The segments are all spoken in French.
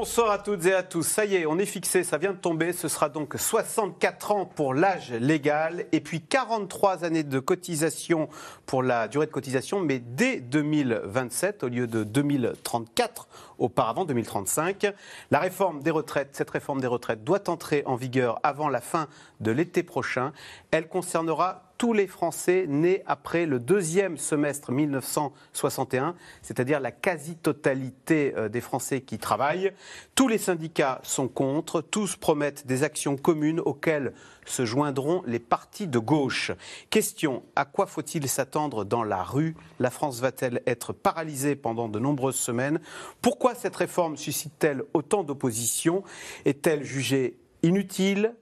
Bonsoir à toutes et à tous. Ça y est, on est fixé, ça vient de tomber. Ce sera donc 64 ans pour l'âge légal et puis 43 années de cotisation pour la durée de cotisation, mais dès 2027 au lieu de 2034 auparavant, 2035. La réforme des retraites, cette réforme des retraites doit entrer en vigueur avant la fin de l'été prochain. Elle concernera tous les Français nés après le deuxième semestre 1961, c'est-à-dire la quasi-totalité euh, des Français qui travaillent. Tous les syndicats sont contre, tous promettent des actions communes auxquelles se joindront les partis de gauche. Question, à quoi faut-il s'attendre dans la rue? La France va-t-elle être paralysée pendant de nombreuses semaines? Pourquoi cette réforme suscite-t-elle autant d'opposition? Est-elle jugée inutile?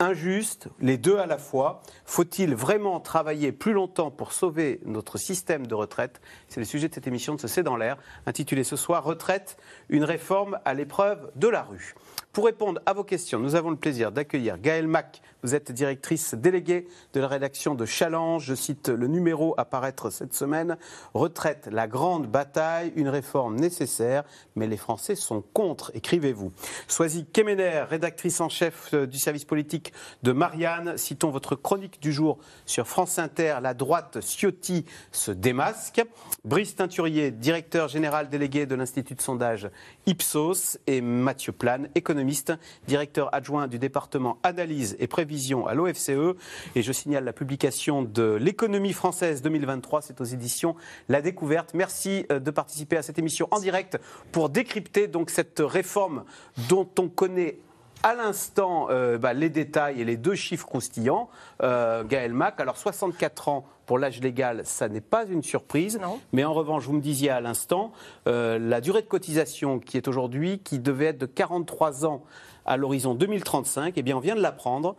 Injuste, les deux à la fois Faut-il vraiment travailler plus longtemps pour sauver notre système de retraite? C'est le sujet de cette émission de ce C'est dans l'air, intitulée ce soir Retraite, une réforme à l'épreuve de la rue. Pour répondre à vos questions, nous avons le plaisir d'accueillir Gaëlle Mac. Vous êtes directrice déléguée de la rédaction de Challenge. Je cite le numéro à paraître cette semaine. Retraite, la grande bataille, une réforme nécessaire, mais les Français sont contre. Écrivez-vous. Soisy Kemener, rédactrice en chef euh, du service politique de Marianne. Citons votre chronique du jour sur France Inter. La droite Ciotti se démasque. Brice Teinturier, directeur général délégué de l'Institut de sondage Ipsos. Et Mathieu Plane, économiste directeur adjoint du département analyse et prévision à l'OFCE. Et je signale la publication de l'économie française 2023, c'est aux éditions La Découverte. Merci euh, de participer à cette émission en direct pour décrypter cette réforme dont on connaît à l'instant euh, bah, les détails et les deux chiffres croustillants. Euh, Gaël Mac, alors 64 ans pour l'âge légal, ça n'est pas une surprise. Mais en revanche, vous me disiez à l'instant, euh, la durée de cotisation qui est aujourd'hui, qui devait être de 43 ans à l'horizon 2035, eh bien on vient de l'apprendre.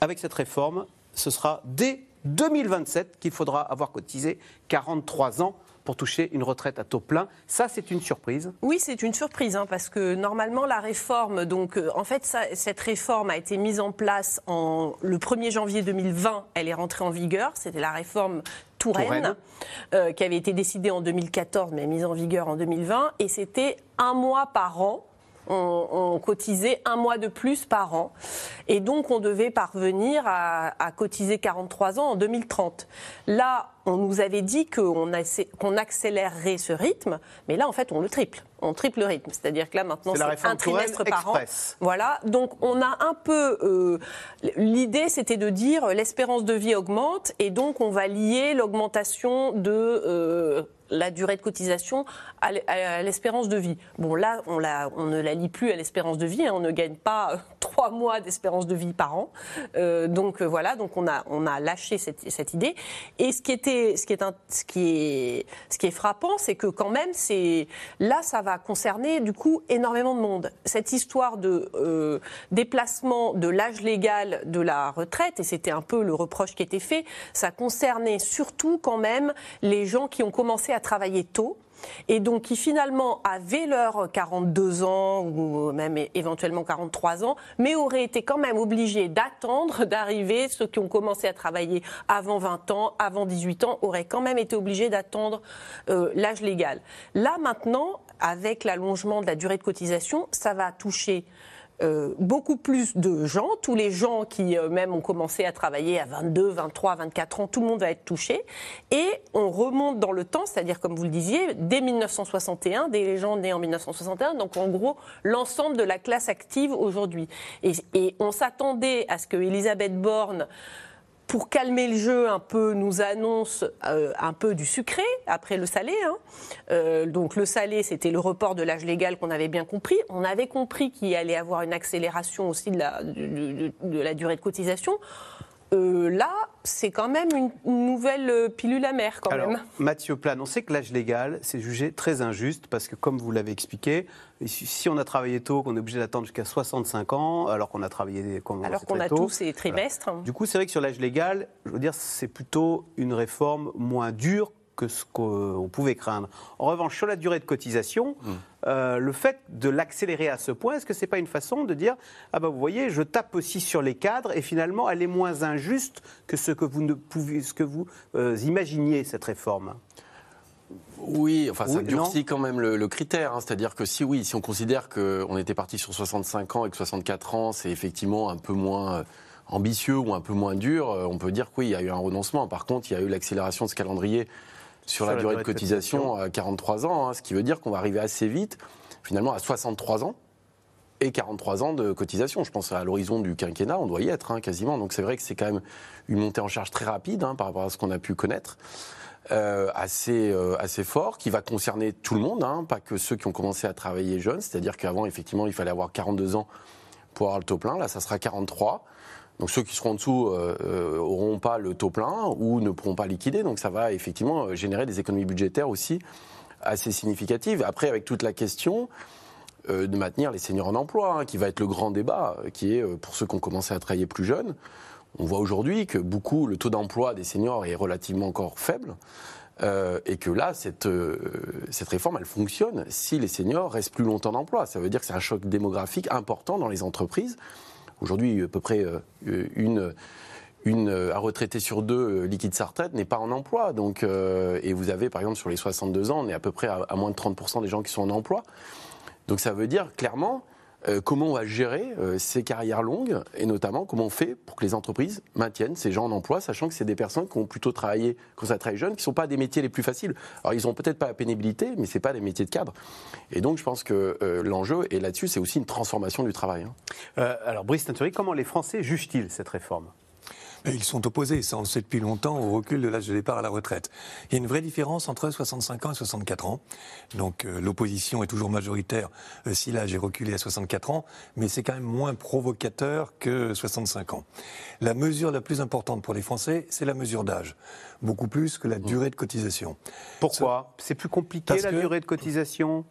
Avec cette réforme, ce sera dès 2027 qu'il faudra avoir cotisé 43 ans pour toucher une retraite à taux plein. Ça, c'est une surprise. Oui, c'est une surprise, hein, parce que normalement, la réforme, donc, euh, en fait, cette réforme a été mise en place en, le 1er janvier 2020. Elle est rentrée en vigueur. C'était la réforme Touraine, euh, qui avait été décidée en 2014, mais mise en vigueur en 2020. Et c'était un mois par an on, cotisait un mois de plus par an. Et donc, on devait parvenir à, cotiser 43 ans en 2030. Là, on nous avait dit qu'on accélérerait ce rythme, mais là, en fait, on le triple. On triple le rythme. C'est-à-dire que là, maintenant, c'est un trimestre par an. Voilà. Donc, on a un peu. Euh, l'idée, c'était de dire l'espérance de vie augmente, et donc, on va lier l'augmentation de. Euh, la durée de cotisation à l'espérance de vie. Bon, là, on, ne la lit plus à l'espérance de vie. Hein. on ne gagne pas euh, trois mois d'espérance de vie par an. Euh, donc euh, voilà, donc on a, on a lâché cette, cette idée. Et ce qui, était, ce, qui est ce, qui est, ce qui est frappant, c'est que quand même, c'est là, ça va concerner du coup énormément de monde. Cette histoire de déplacement de l'âge légal de la retraite, et c'était un peu le reproche qui était fait, ça concernait surtout quand même les gens qui ont commencé à travailler tôt et donc qui finalement avaient leurs 42 ans ou même éventuellement 43 ans, mais auraient été quand même obligés d'attendre d'arriver, ceux qui ont commencé à travailler avant 20 ans, avant 18 ans, auraient quand même été obligés d'attendre euh, l'âge légal. Là maintenant, avec l'allongement de la durée de cotisation, ça va toucher euh, beaucoup plus de gens, tous les gens qui euh, même ont commencé à travailler à 22, 23, 24 ans, tout le monde va être touché. Et on remonte dans le temps, c'est-à-dire comme vous le disiez, dès 1961, des gens nés en 1961, donc en gros l'ensemble de la classe active aujourd'hui. Et, et on s'attendait à ce que Elisabeth Borne pour calmer le jeu un peu, nous annonce euh, un peu du sucré après le salé. Hein. Euh, donc le salé, c'était le report de l'âge légal qu'on avait bien compris. On avait compris qu'il allait avoir une accélération aussi de la, de la durée de cotisation. Euh, là, c'est quand même une, nouvelle euh, pilule amère quand Alors, même. Mathieu Plan, on sait que l'âge légal, c'est jugé très injuste parce que, comme vous l'avez expliqué, si on a travaillé tôt, qu'on est obligé d'attendre jusqu'à 65 ans, alors qu'on a travaillé comme alors qu'on a tous ces trimestres. Du coup, c'est vrai que sur l'âge légal, je veux dire, c'est plutôt une réforme moins dure que ce qu'on pouvait craindre. En revanche, sur la durée de cotisation, mmh. euh, le fait de l'accélérer à ce point, est-ce que ce n'est pas une façon de dire ah ben vous voyez, je tape aussi sur les cadres et finalement elle est moins injuste que ce que vous ne pouvez, ce que vous euh, imaginiez cette réforme? Oui, enfin ça durcit quand même le, critère. Hein. C'est-à-dire que si oui, si on considère qu'on était parti sur 65 ans et que 64 ans, c'est effectivement un peu moins euh, ambitieux ou un peu moins dur, on peut dire que oui, il y a eu un renoncement. Par contre, il y a eu l'accélération de ce calendrier sur, la, durée de cotisation à 43 ans, hein, ce qui veut dire qu'on va arriver assez vite, finalement, à 63 ans et 43 ans de cotisation. Je pense à l'horizon du quinquennat, on doit y être hein, quasiment. Donc c'est vrai que c'est quand même une montée en charge très rapide par rapport à ce qu'on a pu connaître. Euh, assez, euh, assez fort, qui va concerner tout le monde, hein, pas que ceux qui ont commencé à travailler jeunes. C'est-à-dire qu'avant, effectivement, il fallait avoir 42 ans pour avoir le taux plein. Là, ça sera 43. Donc ceux qui seront en dessous n'auront euh, pas le taux plein ou ne pourront pas liquider. Donc ça va effectivement générer des économies budgétaires aussi assez significatives. Après, avec toute la question de maintenir les seniors en emploi, hein, qui va être le grand débat, qui est pour ceux qui ont commencé à travailler plus jeunes. On voit aujourd'hui que beaucoup, le taux d'emploi des seniors est relativement encore faible. Euh, et que là, cette, euh, cette réforme, elle fonctionne si les seniors restent plus longtemps d'emploi. Ça veut dire que c'est un choc démographique important dans les entreprises. Aujourd'hui, à peu près euh, une, une, un retraité sur deux liquide sa n'est pas en emploi. Donc, et vous avez, par exemple, sur les 62 ans, on est à peu près à, à moins de 30% des gens qui sont en emploi. Donc ça veut dire clairement euh, comment on va gérer euh, ces carrières longues et notamment comment on fait pour que les entreprises maintiennent ces gens en emploi, sachant que c'est des personnes qui ont plutôt travaillé quand ça travaille jeune, qui ne sont pas des métiers les plus faciles. Alors ils n'ont peut-être pas la pénibilité, mais ce pas des métiers de cadre. Et donc je pense que euh, l'enjeu, et là-dessus, c'est aussi une transformation du travail. Hein. alors Brice Tinturi, comment les Français jugent-ils cette réforme? Ils sont opposés, ça on le sait depuis longtemps, au recul de l'âge de départ à la retraite. Il y a une vraie différence entre 65 ans et 64 ans. Donc euh, l'opposition est toujours majoritaire euh, si l'âge est reculé à 64 ans, mais c'est quand même moins provocateur que 65 ans. La mesure la plus importante pour les Français, c'est la mesure d'âge, beaucoup plus que la mmh. durée de cotisation. Pourquoi? C'est plus compliqué la durée de cotisation?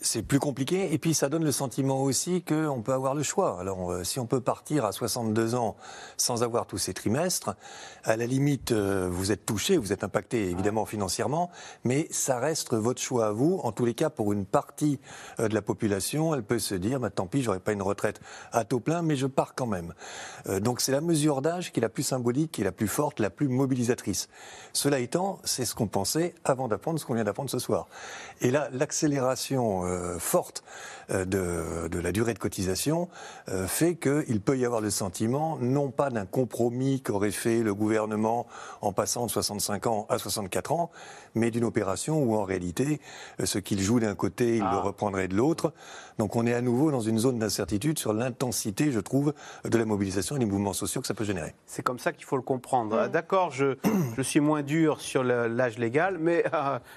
C'est plus compliqué et puis ça donne le sentiment aussi qu'on peut avoir le choix. Alors euh, si on peut partir à 62 ans sans avoir tous ces trimestres, à la limite euh, vous êtes touché, vous êtes impacté évidemment financièrement, mais ça reste votre choix à vous. En tous les cas, pour une partie euh, de la population, elle peut se dire bah, tant pis, j'aurai pas une retraite à taux plein, mais je pars quand même. donc c'est la mesure d'âge qui est la plus symbolique, qui est la plus forte, la plus mobilisatrice. Cela étant, c'est ce qu'on pensait avant d'apprendre ce qu'on vient d'apprendre ce soir. Et là, l'accélération euh, forte euh, de, la durée de cotisation euh, fait qu'il peut y avoir le sentiment, non pas d'un compromis qu'aurait fait le gouvernement en passant de 65 ans à 64 ans, mais d'une opération où en réalité, ce qu'il joue d'un côté, il le ah. reprendrait de l'autre. Donc on est à nouveau dans une zone d'incertitude sur l'intensité, je trouve, de la mobilisation et des mouvements sociaux que ça peut générer. C'est comme ça qu'il faut le comprendre. Mm. D'accord, je, je, suis moins dur sur l'âge légal, mais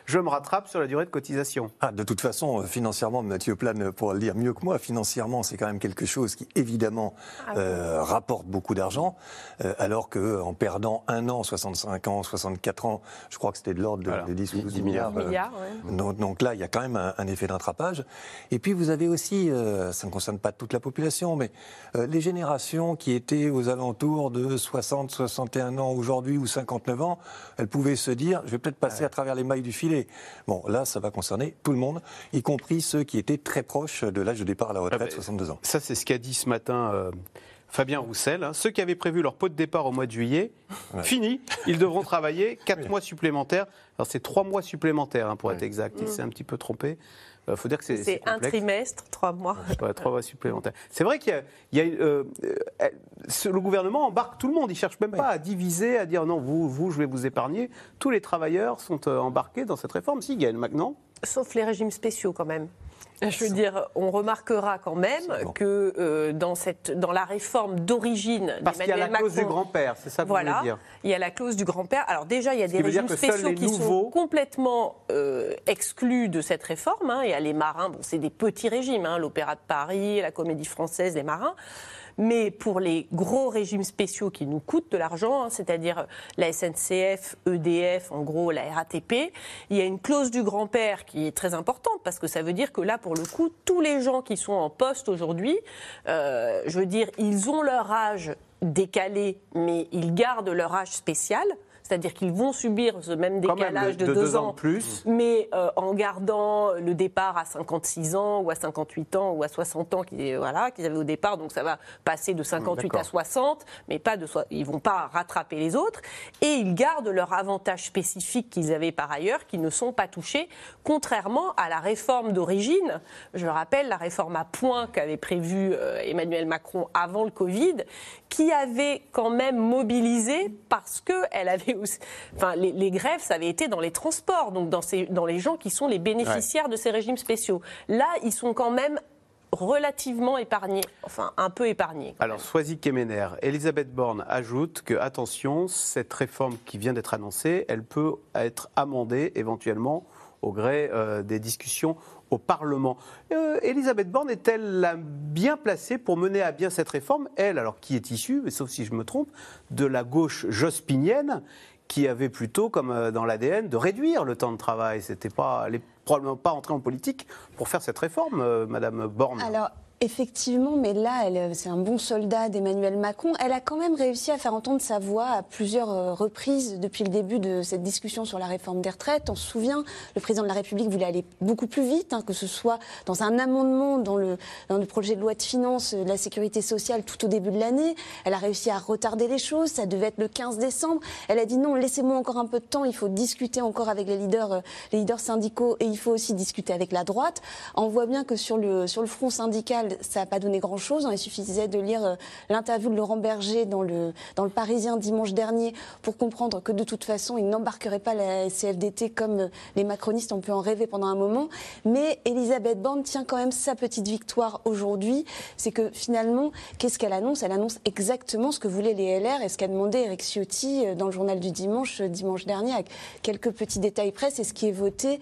je me rattrape sur la durée de cotisation. Ah, de toute façon, financièrement, Mathieu Plane pourra le dire mieux que moi, financièrement, c'est quand même quelque chose qui, évidemment, ah euh, rapporte beaucoup d'argent, euh, alors qu'en perdant un an, 65 ans, 64 ans, je crois que c'était de l'ordre de, 10 ou 12 milliards. Euh, donc, là, il y a quand même un, effet d'attrapage. Et puis, vous avez aussi, ça ne concerne pas toute la population, mais les générations qui étaient aux alentours de 60, 61 ans aujourd'hui ou 59 ans, elles pouvaient se dire, je vais peut-être passer à travers les mailles du filet. Bon, là, ça va concerner tout le monde, y compris ceux qui étaient très proches de l'âge de départ à la retraite, 62 ah ben, ans. Ça, c'est ce qu'a dit ce matin euh, Fabien Roussel. Hein. Ceux qui avaient prévu leur pot de départ au mois de juillet, fini, ils devront travailler 4 mois supplémentaires. Alors, c'est 3 mois supplémentaires, hein, pour être exact. Il s'est un petit peu trompé. Il euh, faut dire que c'est. C'est un trimestre, trois mois. trois mois supplémentaires. C'est vrai qu'il y a. Euh, le gouvernement embarque tout le monde. Il ne cherche même pas à diviser, à dire non, vous, vous, je vais vous épargner. Tous les travailleurs sont embarqués dans cette réforme. S'ils gagnent maintenant. Sauf les régimes spéciaux quand même. Je veux dire, on remarquera quand même que euh, dans, cette, dans la réforme d'origine Parce qu'il y a la clause du grand-père, c'est ça que voilà, vous dire Il y a la clause du grand-père. Alors déjà, il y a des régimes spéciaux qui sont complètement euh, exclus de cette réforme. Hein. Il y a les marins, bon, c'est des petits régimes, hein, l'Opéra de Paris, la Comédie Française, les marins. Mais pour les gros régimes spéciaux qui nous coûtent de l'argent, hein, c'est-à-dire la SNCF, EDF, en gros la RATP, il y a une clause du grand-père qui est très importante parce que ça veut dire que là, pour le coup, tous les gens qui sont en poste aujourd'hui, euh, je veux dire, ils ont leur âge décalé, mais ils gardent leur âge spécial. C'est-à-dire qu'ils vont subir ce même décalage de, deux, ans, plus. mais en gardant le départ à 56 ans ou à 58 ans ou à 60 ans qu'ils voilà, avaient au départ, donc ça va passer de 58 à 60, mais pas de ils vont pas rattraper les autres, et ils gardent leurs avantages spécifiques qu'ils avaient par ailleurs, qui ne sont pas touchés, contrairement à la réforme d'origine. Je rappelle la réforme à points qu'avait prévue Emmanuel Macron avant le Covid, qui avait quand même mobilisé parce que elle avait enfin, les, grèves, ça avait été dans les transports, donc dans, ces, dans les gens qui sont les bénéficiaires de ces régimes spéciaux. Là, ils sont quand même relativement épargnés, enfin un peu épargnés. Alors, Soisy Kemener, Elisabeth Borne ajoute que, attention, cette réforme qui vient d'être annoncée, elle peut être amendée éventuellement au gré euh, des discussions au Parlement. Euh, Elisabeth Borne est-elle bien placée pour mener à bien cette réforme? Elle, alors qui est issue, sauf si je me trompe, de la gauche jospinienne, qui avait plutôt, comme euh, dans l'ADN, de réduire le temps de travail. C'était pas, elle n'est probablement pas entrée en politique pour faire cette réforme, euh, Madame Borne. Effectivement, mais là, c'est un bon soldat d'Emmanuel Macron. Elle a quand même réussi à faire entendre sa voix à plusieurs euh, reprises depuis le début de cette discussion sur la réforme des retraites. On se souvient, le président de la République voulait aller beaucoup plus vite, hein, que ce soit dans un amendement dans le, dans le projet de loi de finances de la sécurité sociale tout au début de l'année. Elle a réussi à retarder les choses. Ça devait être le 15 décembre. Elle a dit non, laissez-moi encore un peu de temps. Il faut discuter encore avec les leaders, euh, les leaders syndicaux et il faut aussi discuter avec la droite. On voit bien que sur le, sur le front syndical, ça n'a pas donné grand-chose. Il suffisait de lire euh, l'interview de Laurent Berger dans le, Parisien dimanche dernier pour comprendre que de toute façon, il n'embarquerait pas la CFDT comme euh, les macronistes ont pu en rêver pendant un moment. Mais Elisabeth Borne tient quand même sa petite victoire aujourd'hui. C'est que finalement, qu'est-ce qu'elle annonce? Elle annonce exactement ce que voulaient les LR et ce qu'a demandé Eric Ciotti euh, dans le journal du dimanche, dimanche dernier, avec quelques petits détails près. C'est ce qui est voté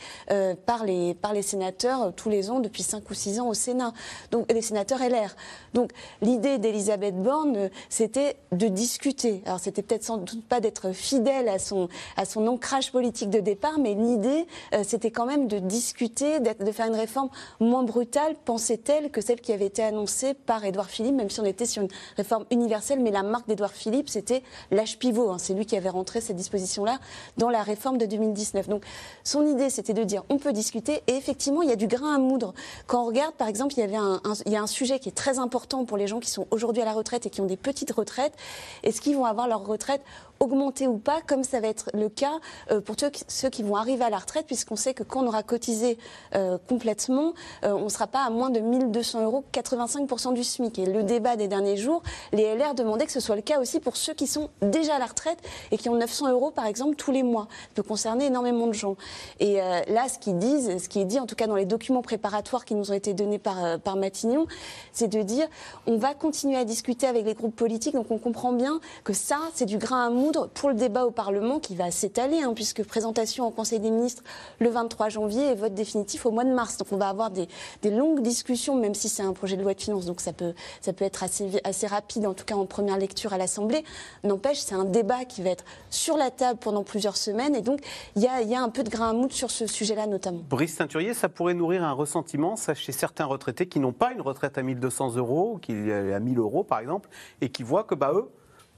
par, les, par les sénateurs tous les ans depuis 5 ou 6 ans au Sénat. Donc les sénateur LR. Donc l'idée d'Elisabeth Borne, euh, c'était de discuter. Alors c'était peut-être sans doute pas d'être fidèle à son, à son ancrage politique de départ, mais l'idée, euh, c'était quand même de discuter, de faire une réforme moins brutale, pensait-elle, que celle qui avait été annoncée par Édouard Philippe, même si on était sur une réforme universelle, mais la marque d'Édouard Philippe, c'était l'âge pivot. Hein. C'est lui qui avait rentré cette disposition-là dans la réforme de 2019. Donc son idée, c'était de dire on peut discuter, et effectivement, il y a du grain à moudre. Quand on regarde, par exemple, il y avait un, il y a un sujet qui est très important pour les gens qui sont aujourd'hui à la retraite et qui ont des petites retraites. Est-ce qu'ils vont avoir leur retraite augmenter ou pas, comme ça va être le cas euh, pour ceux qui vont arriver à la retraite, puisqu'on sait que quand on aura cotisé euh, complètement, euh, on ne sera pas à moins de 1200 euros, 85% du SMIC. Et le débat des derniers jours, les LR demandaient que ce soit le cas aussi pour ceux qui sont déjà à la retraite et qui ont 900 euros, par exemple, tous les mois. Ça peut concerner énormément de gens. Et là, ce qu'ils disent, ce qui est dit, en tout cas dans les documents préparatoires qui nous ont été donnés par, par Matignon, c'est de dire on va continuer à discuter avec les groupes politiques, donc on comprend bien que ça, c'est du grain à pour le débat au Parlement qui va s'étaler, hein, puisque présentation au Conseil des ministres le 23 janvier et vote définitif au mois de mars. Donc on va avoir des, longues discussions, même si c'est un projet de loi de finances, donc ça peut, être assez, rapide, en tout cas en première lecture à l'Assemblée. N'empêche, c'est un débat qui va être sur la table pendant plusieurs semaines, et donc il y a, y a, un peu de grain à moudre sur ce sujet-là notamment. Brice Teinturier, ça pourrait nourrir un ressentiment ça, chez certains retraités qui n'ont pas une retraite à 1200 euros, qui à 1000 euros par exemple, et qui voient que bah, eux,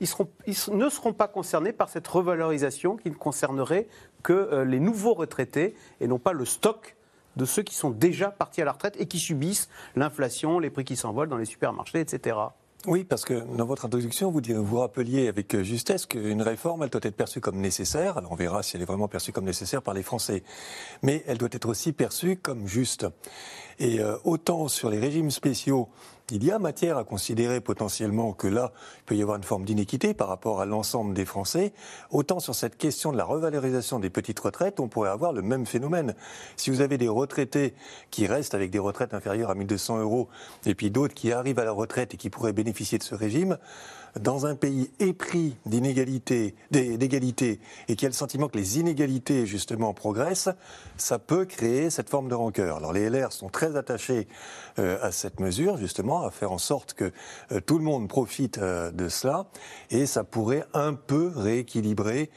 ils, ne seront pas concernés par cette revalorisation qui ne concernerait que euh, les nouveaux retraités et non pas le stock de ceux qui sont déjà partis à la retraite et qui subissent l'inflation, les prix qui s'envolent dans les supermarchés, etc. Oui, parce que dans votre introduction, vous, rappeliez avec euh, justesse qu'une réforme, elle doit être perçue comme nécessaire. Alors on verra si elle est vraiment perçue comme nécessaire par les Français. Mais elle doit être aussi perçue comme juste. Et euh, autant sur les régimes spéciaux, il y a matière à considérer potentiellement que là, il peut y avoir une forme d'inéquité par rapport à l'ensemble des Français. Autant sur cette question de la revalorisation des petites retraites, on pourrait avoir le même phénomène. Si vous avez des retraités qui restent avec des retraites inférieures à 1200 euros, et puis d'autres qui arrivent à la retraite et qui pourraient bénéficier de ce régime, dans un pays épris d'inégalité, d'égalité, et qui a le sentiment que les inégalités, justement, progressent, ça peut créer cette forme de rancœur. Alors les LR sont très attachés euh, à cette mesure, justement, à faire en sorte que euh, tout le monde profite euh, de cela, et ça pourrait un peu rééquilibrer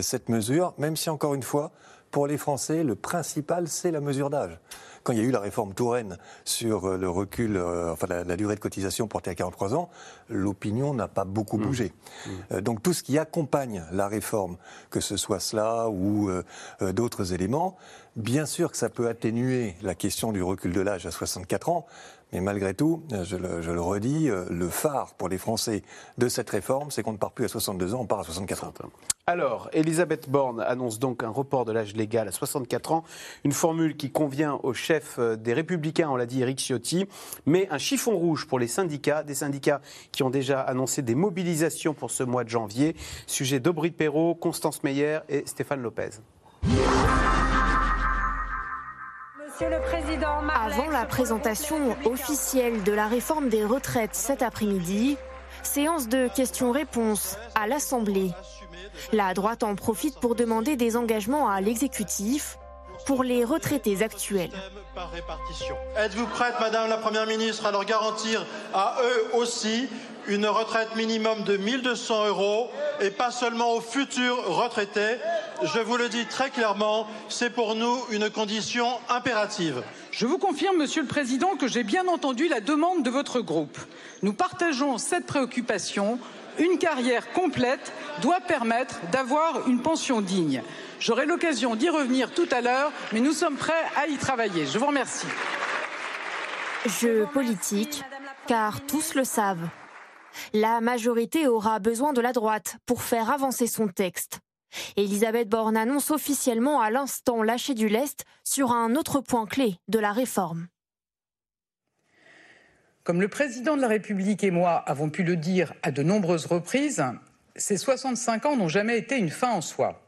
cette mesure, même si, encore une fois, pour les Français, le principal, c'est la mesure d'âge. Quand il y a eu la réforme Touraine sur euh, le recul, euh, enfin la, durée de cotisation portée à 43 ans, l'opinion n'a pas beaucoup mmh. bougé. Mmh. donc tout ce qui accompagne la réforme, que ce soit cela ou d'autres éléments, bien sûr que ça peut atténuer la question du recul de l'âge à 64 ans, mais malgré tout, je le, redis, euh, le phare pour les Français de cette réforme, c'est qu'on ne part plus à 62 ans, on part à 64 ans. Alors, Elisabeth Borne annonce donc un report de l'âge légal à 64 ans, une formule qui convient au chef euh, des Républicains, on l'a dit, Eric Ciotti, mais un chiffon rouge pour les syndicats, des syndicats qui ont déjà annoncé des mobilisations pour ce mois de janvier. Sujet d'Aubry Perrault, Constance Meyer et Stéphane Lopez. Avant la présentation officielle de la réforme des retraites cet après-midi, séance de questions-réponses à l'Assemblée. La droite en profite pour demander des engagements à l'exécutif pour les retraités actuels. Êtes-vous prête, Madame la Première ministre, à leur garantir à eux aussi une retraite minimum de 1200 euros et pas seulement aux futurs retraités Je vous le dis très clairement, c'est pour nous une condition impérative. Je vous confirme, Monsieur le Président, que j'ai bien entendu la demande de votre groupe. Nous partageons cette préoccupation. Une carrière complète doit permettre d'avoir une pension digne. J'aurai l'occasion d'y revenir tout à l'heure, mais nous sommes prêts à y travailler. Je vous remercie. Jeu politique, car tous le savent. La majorité aura besoin de la droite pour faire avancer son texte. Elisabeth Borne annonce officiellement à l'instant lâcher du lest sur un autre point clé de la réforme. Comme le président de la République et moi avons pu le dire à de nombreuses reprises, ces 65 ans n'ont jamais été une fin en soi.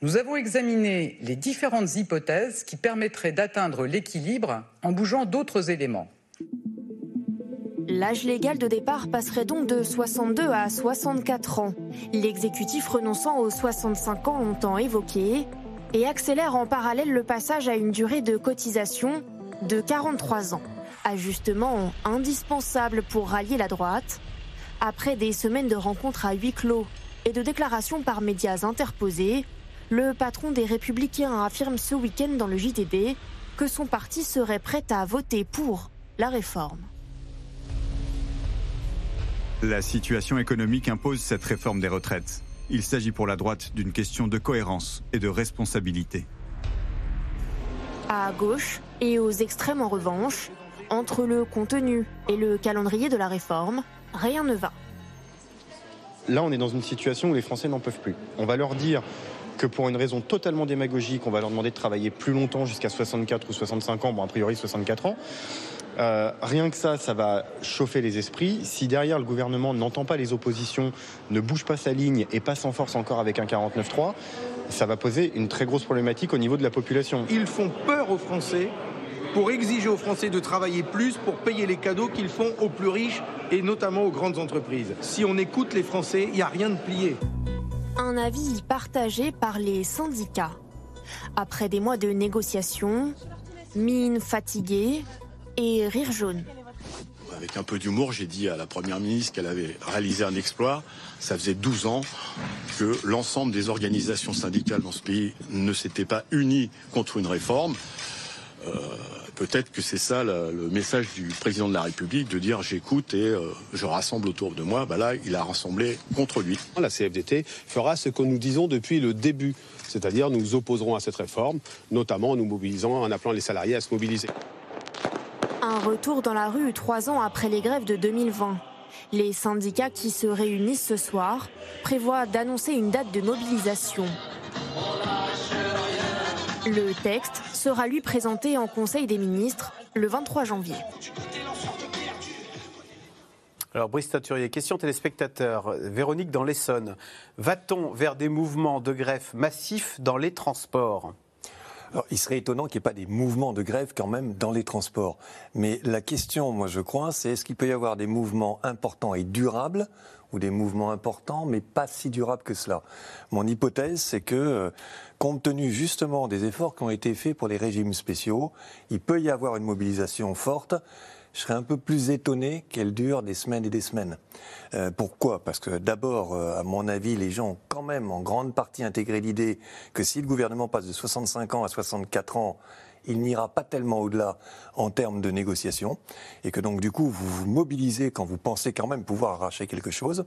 Nous avons examiné les différentes hypothèses qui permettraient d'atteindre l'équilibre en bougeant d'autres éléments. L'âge légal de départ passerait donc de 62 à 64 ans, l'exécutif renonçant aux 65 ans longtemps évoqués, et accélère en parallèle le passage à une durée de cotisation de 43 ans. Ajustement indispensable pour rallier la droite. Après des semaines de rencontres à huis clos et de déclarations par médias interposés, le patron des Républicains affirme ce week-end dans le JDD que son parti serait prêt à voter pour la réforme. La situation économique impose cette réforme des retraites. Il s'agit pour la droite d'une question de cohérence et de responsabilité. À gauche et aux extrêmes en revanche, entre le contenu et le calendrier de la réforme, rien ne va. Là, on est dans une situation où les Français n'en peuvent plus. On va leur dire que pour une raison totalement démagogique, on va leur demander de travailler plus longtemps jusqu'à 64 ou 65 ans, bon a priori 64 ans. Euh, rien que ça, ça va chauffer les esprits. Si derrière le gouvernement n'entend pas les oppositions, ne bouge pas sa ligne et passe en force encore avec un 49-3, ça va poser une très grosse problématique au niveau de la population. Ils font peur aux Français pour exiger aux Français de travailler plus pour payer les cadeaux qu'ils font aux plus riches et notamment aux grandes entreprises. Si on écoute les Français, il n'y a rien de plié. Un avis partagé par les syndicats. Après des mois de négociations, mine fatiguée, et rire jaune. Avec un peu d'humour, j'ai dit à la Première ministre qu'elle avait réalisé un exploit. Ça faisait 12 ans que l'ensemble des organisations syndicales dans ce pays ne s'étaient pas unies contre une réforme. Euh, peut-être que c'est ça le, message du président de la République, de dire j'écoute et euh, je rassemble autour de moi. Bah là, il a rassemblé contre lui. La CFDT fera ce que nous disons depuis le début, c'est-à-dire nous opposerons à cette réforme, notamment en nous mobilisant, en appelant les salariés à se mobiliser. Un retour dans la rue trois ans après les grèves de 2020. Les syndicats qui se réunissent ce soir prévoient d'annoncer une date de mobilisation. Le texte sera lui présenté en Conseil des ministres le 23 janvier. Alors, Brice Taturier, question téléspectateur. Véronique dans l'Essonne. Va-t-on vers des mouvements de greffe massifs dans les transports? Alors, il serait étonnant qu'il n'y ait pas des mouvements de grève quand même dans les transports. Mais la question, moi je crois, c'est est-ce qu'il peut y avoir des mouvements importants et durables ou des mouvements importants mais pas si durables que cela? Mon hypothèse, c'est que, euh, compte tenu justement des efforts qui ont été faits pour les régimes spéciaux, il peut y avoir une mobilisation forte je serais un peu plus étonné qu'elle dure des semaines et des semaines. Euh, pourquoi? Parce que d'abord, euh, à mon avis, les gens ont quand même en grande partie intégré l'idée que si le gouvernement passe de 65 ans à 64 ans, il n'ira pas tellement au-delà en termes de négociation, et que donc du coup vous vous mobilisez quand vous pensez quand même pouvoir arracher quelque chose.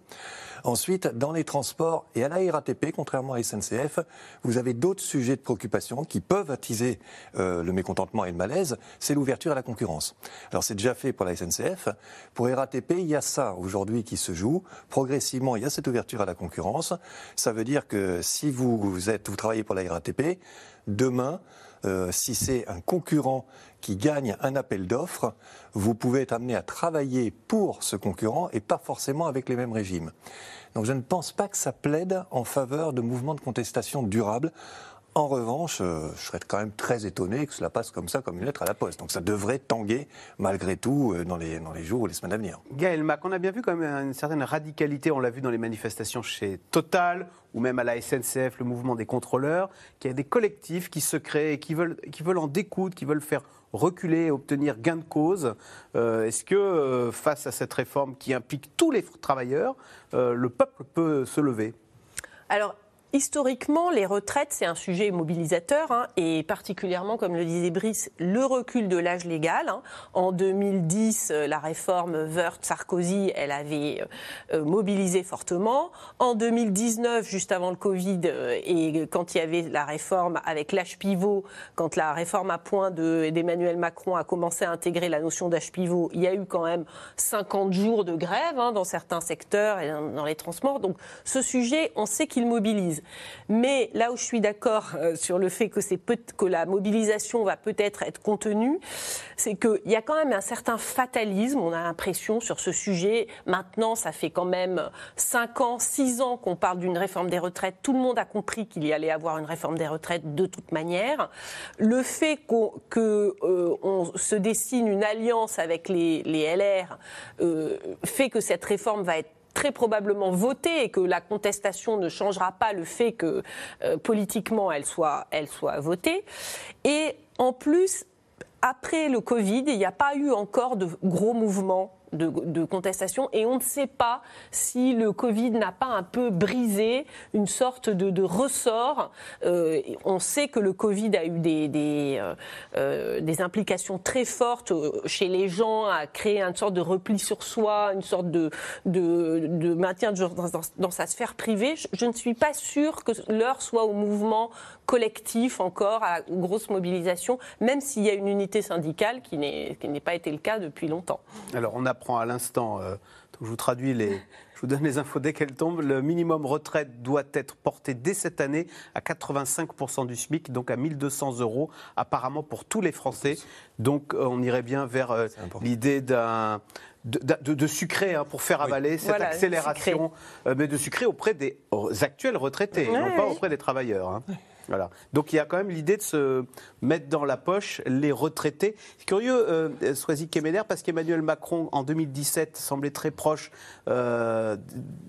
Ensuite, dans les transports et à la RATP, contrairement à SNCF, vous avez d'autres sujets de préoccupation qui peuvent attiser euh, le mécontentement et le malaise, c'est l'ouverture à la concurrence. Alors c'est déjà fait pour la SNCF, pour RATP, il y a ça aujourd'hui qui se joue, progressivement il y a cette ouverture à la concurrence, ça veut dire que si vous, êtes, vous travaillez pour la RATP, demain, euh, si c'est un concurrent qui gagne un appel d'offres, vous pouvez être amené à travailler pour ce concurrent et pas forcément avec les mêmes régimes. Donc je ne pense pas que ça plaide en faveur de mouvements de contestation durables. En revanche, euh, je serais quand même très étonné que cela passe comme ça, comme une lettre à la poste. Donc ça devrait tanguer, malgré tout, euh, dans les, dans les jours ou les semaines à venir. Gaël Mac, on a bien vu quand même une certaine radicalité, on l'a vu dans les manifestations chez Total, ou même à la SNCF, le mouvement des contrôleurs, qu'il y a des collectifs qui se créent et qui veulent, qui veulent en découdre, qui veulent faire reculer et obtenir gain de cause. Euh, est-ce que, face à cette réforme qui implique tous les travailleurs, le peuple peut se lever? Alors, Historiquement, les retraites, c'est un sujet mobilisateur, hein, et particulièrement, comme le disait Brice, le recul de l'âge légal. Hein. En 2010, euh, la réforme Wörth-Sarkozy, elle avait euh, euh, mobilisé fortement. En 2019, juste avant le Covid, et quand il y avait la réforme avec l'âge pivot, quand la réforme à point d'Emmanuel Macron a commencé à intégrer la notion d'âge pivot, il y a eu quand même 50 jours de grève hein, dans certains secteurs et dans les transports. Donc ce sujet, on sait qu'il mobilise. Mais là où je suis d'accord euh, sur le fait que, la mobilisation va peut-être être contenue, c'est qu'il y a quand même un certain fatalisme, on a l'impression, sur ce sujet. Maintenant, ça fait quand même 5 ans, 6 ans qu'on parle d'une réforme des retraites. Tout le monde a compris qu'il y allait avoir une réforme des retraites de toute manière. Le fait qu'on euh, se dessine une alliance avec les, LR euh, fait que cette réforme va être très probablement voter et que la contestation ne changera pas le fait que euh, politiquement elle soit, elle soit votée. Et en plus, après le Covid, il n'y a pas eu encore de gros mouvements de, contestation et on ne sait pas si le Covid n'a pas un peu brisé une sorte de, ressort. Euh, on sait que le Covid a eu des, des, euh, euh, implications très fortes chez les gens, a créé une sorte de repli sur soi, une sorte de, de, maintien dans, sa sphère privée. Je, ne suis pas sûre que l'heure soit au mouvement collectif encore, à grosse mobilisation, même s'il y a une unité syndicale qui n'est pas été le cas depuis longtemps. Alors on à l'instant, euh, je vous traduis les, je vous donne les infos dès qu'elles tombent. Le minimum retraite doit être porté dès cette année à 85% du SMIC, donc à 1200 euros, apparemment pour tous les Français. Donc euh, on irait bien vers euh, l'idée d'un de, sucrer hein, pour faire avaler cette accélération, mais de sucrer auprès des actuels retraités, non pas auprès des travailleurs. Hein. Voilà. Donc il y a quand même l'idée de se mettre dans la poche les retraités. C'est curieux, euh, Soisy Kemener, parce qu'Emmanuel Macron, en 2017, semblait très proche euh,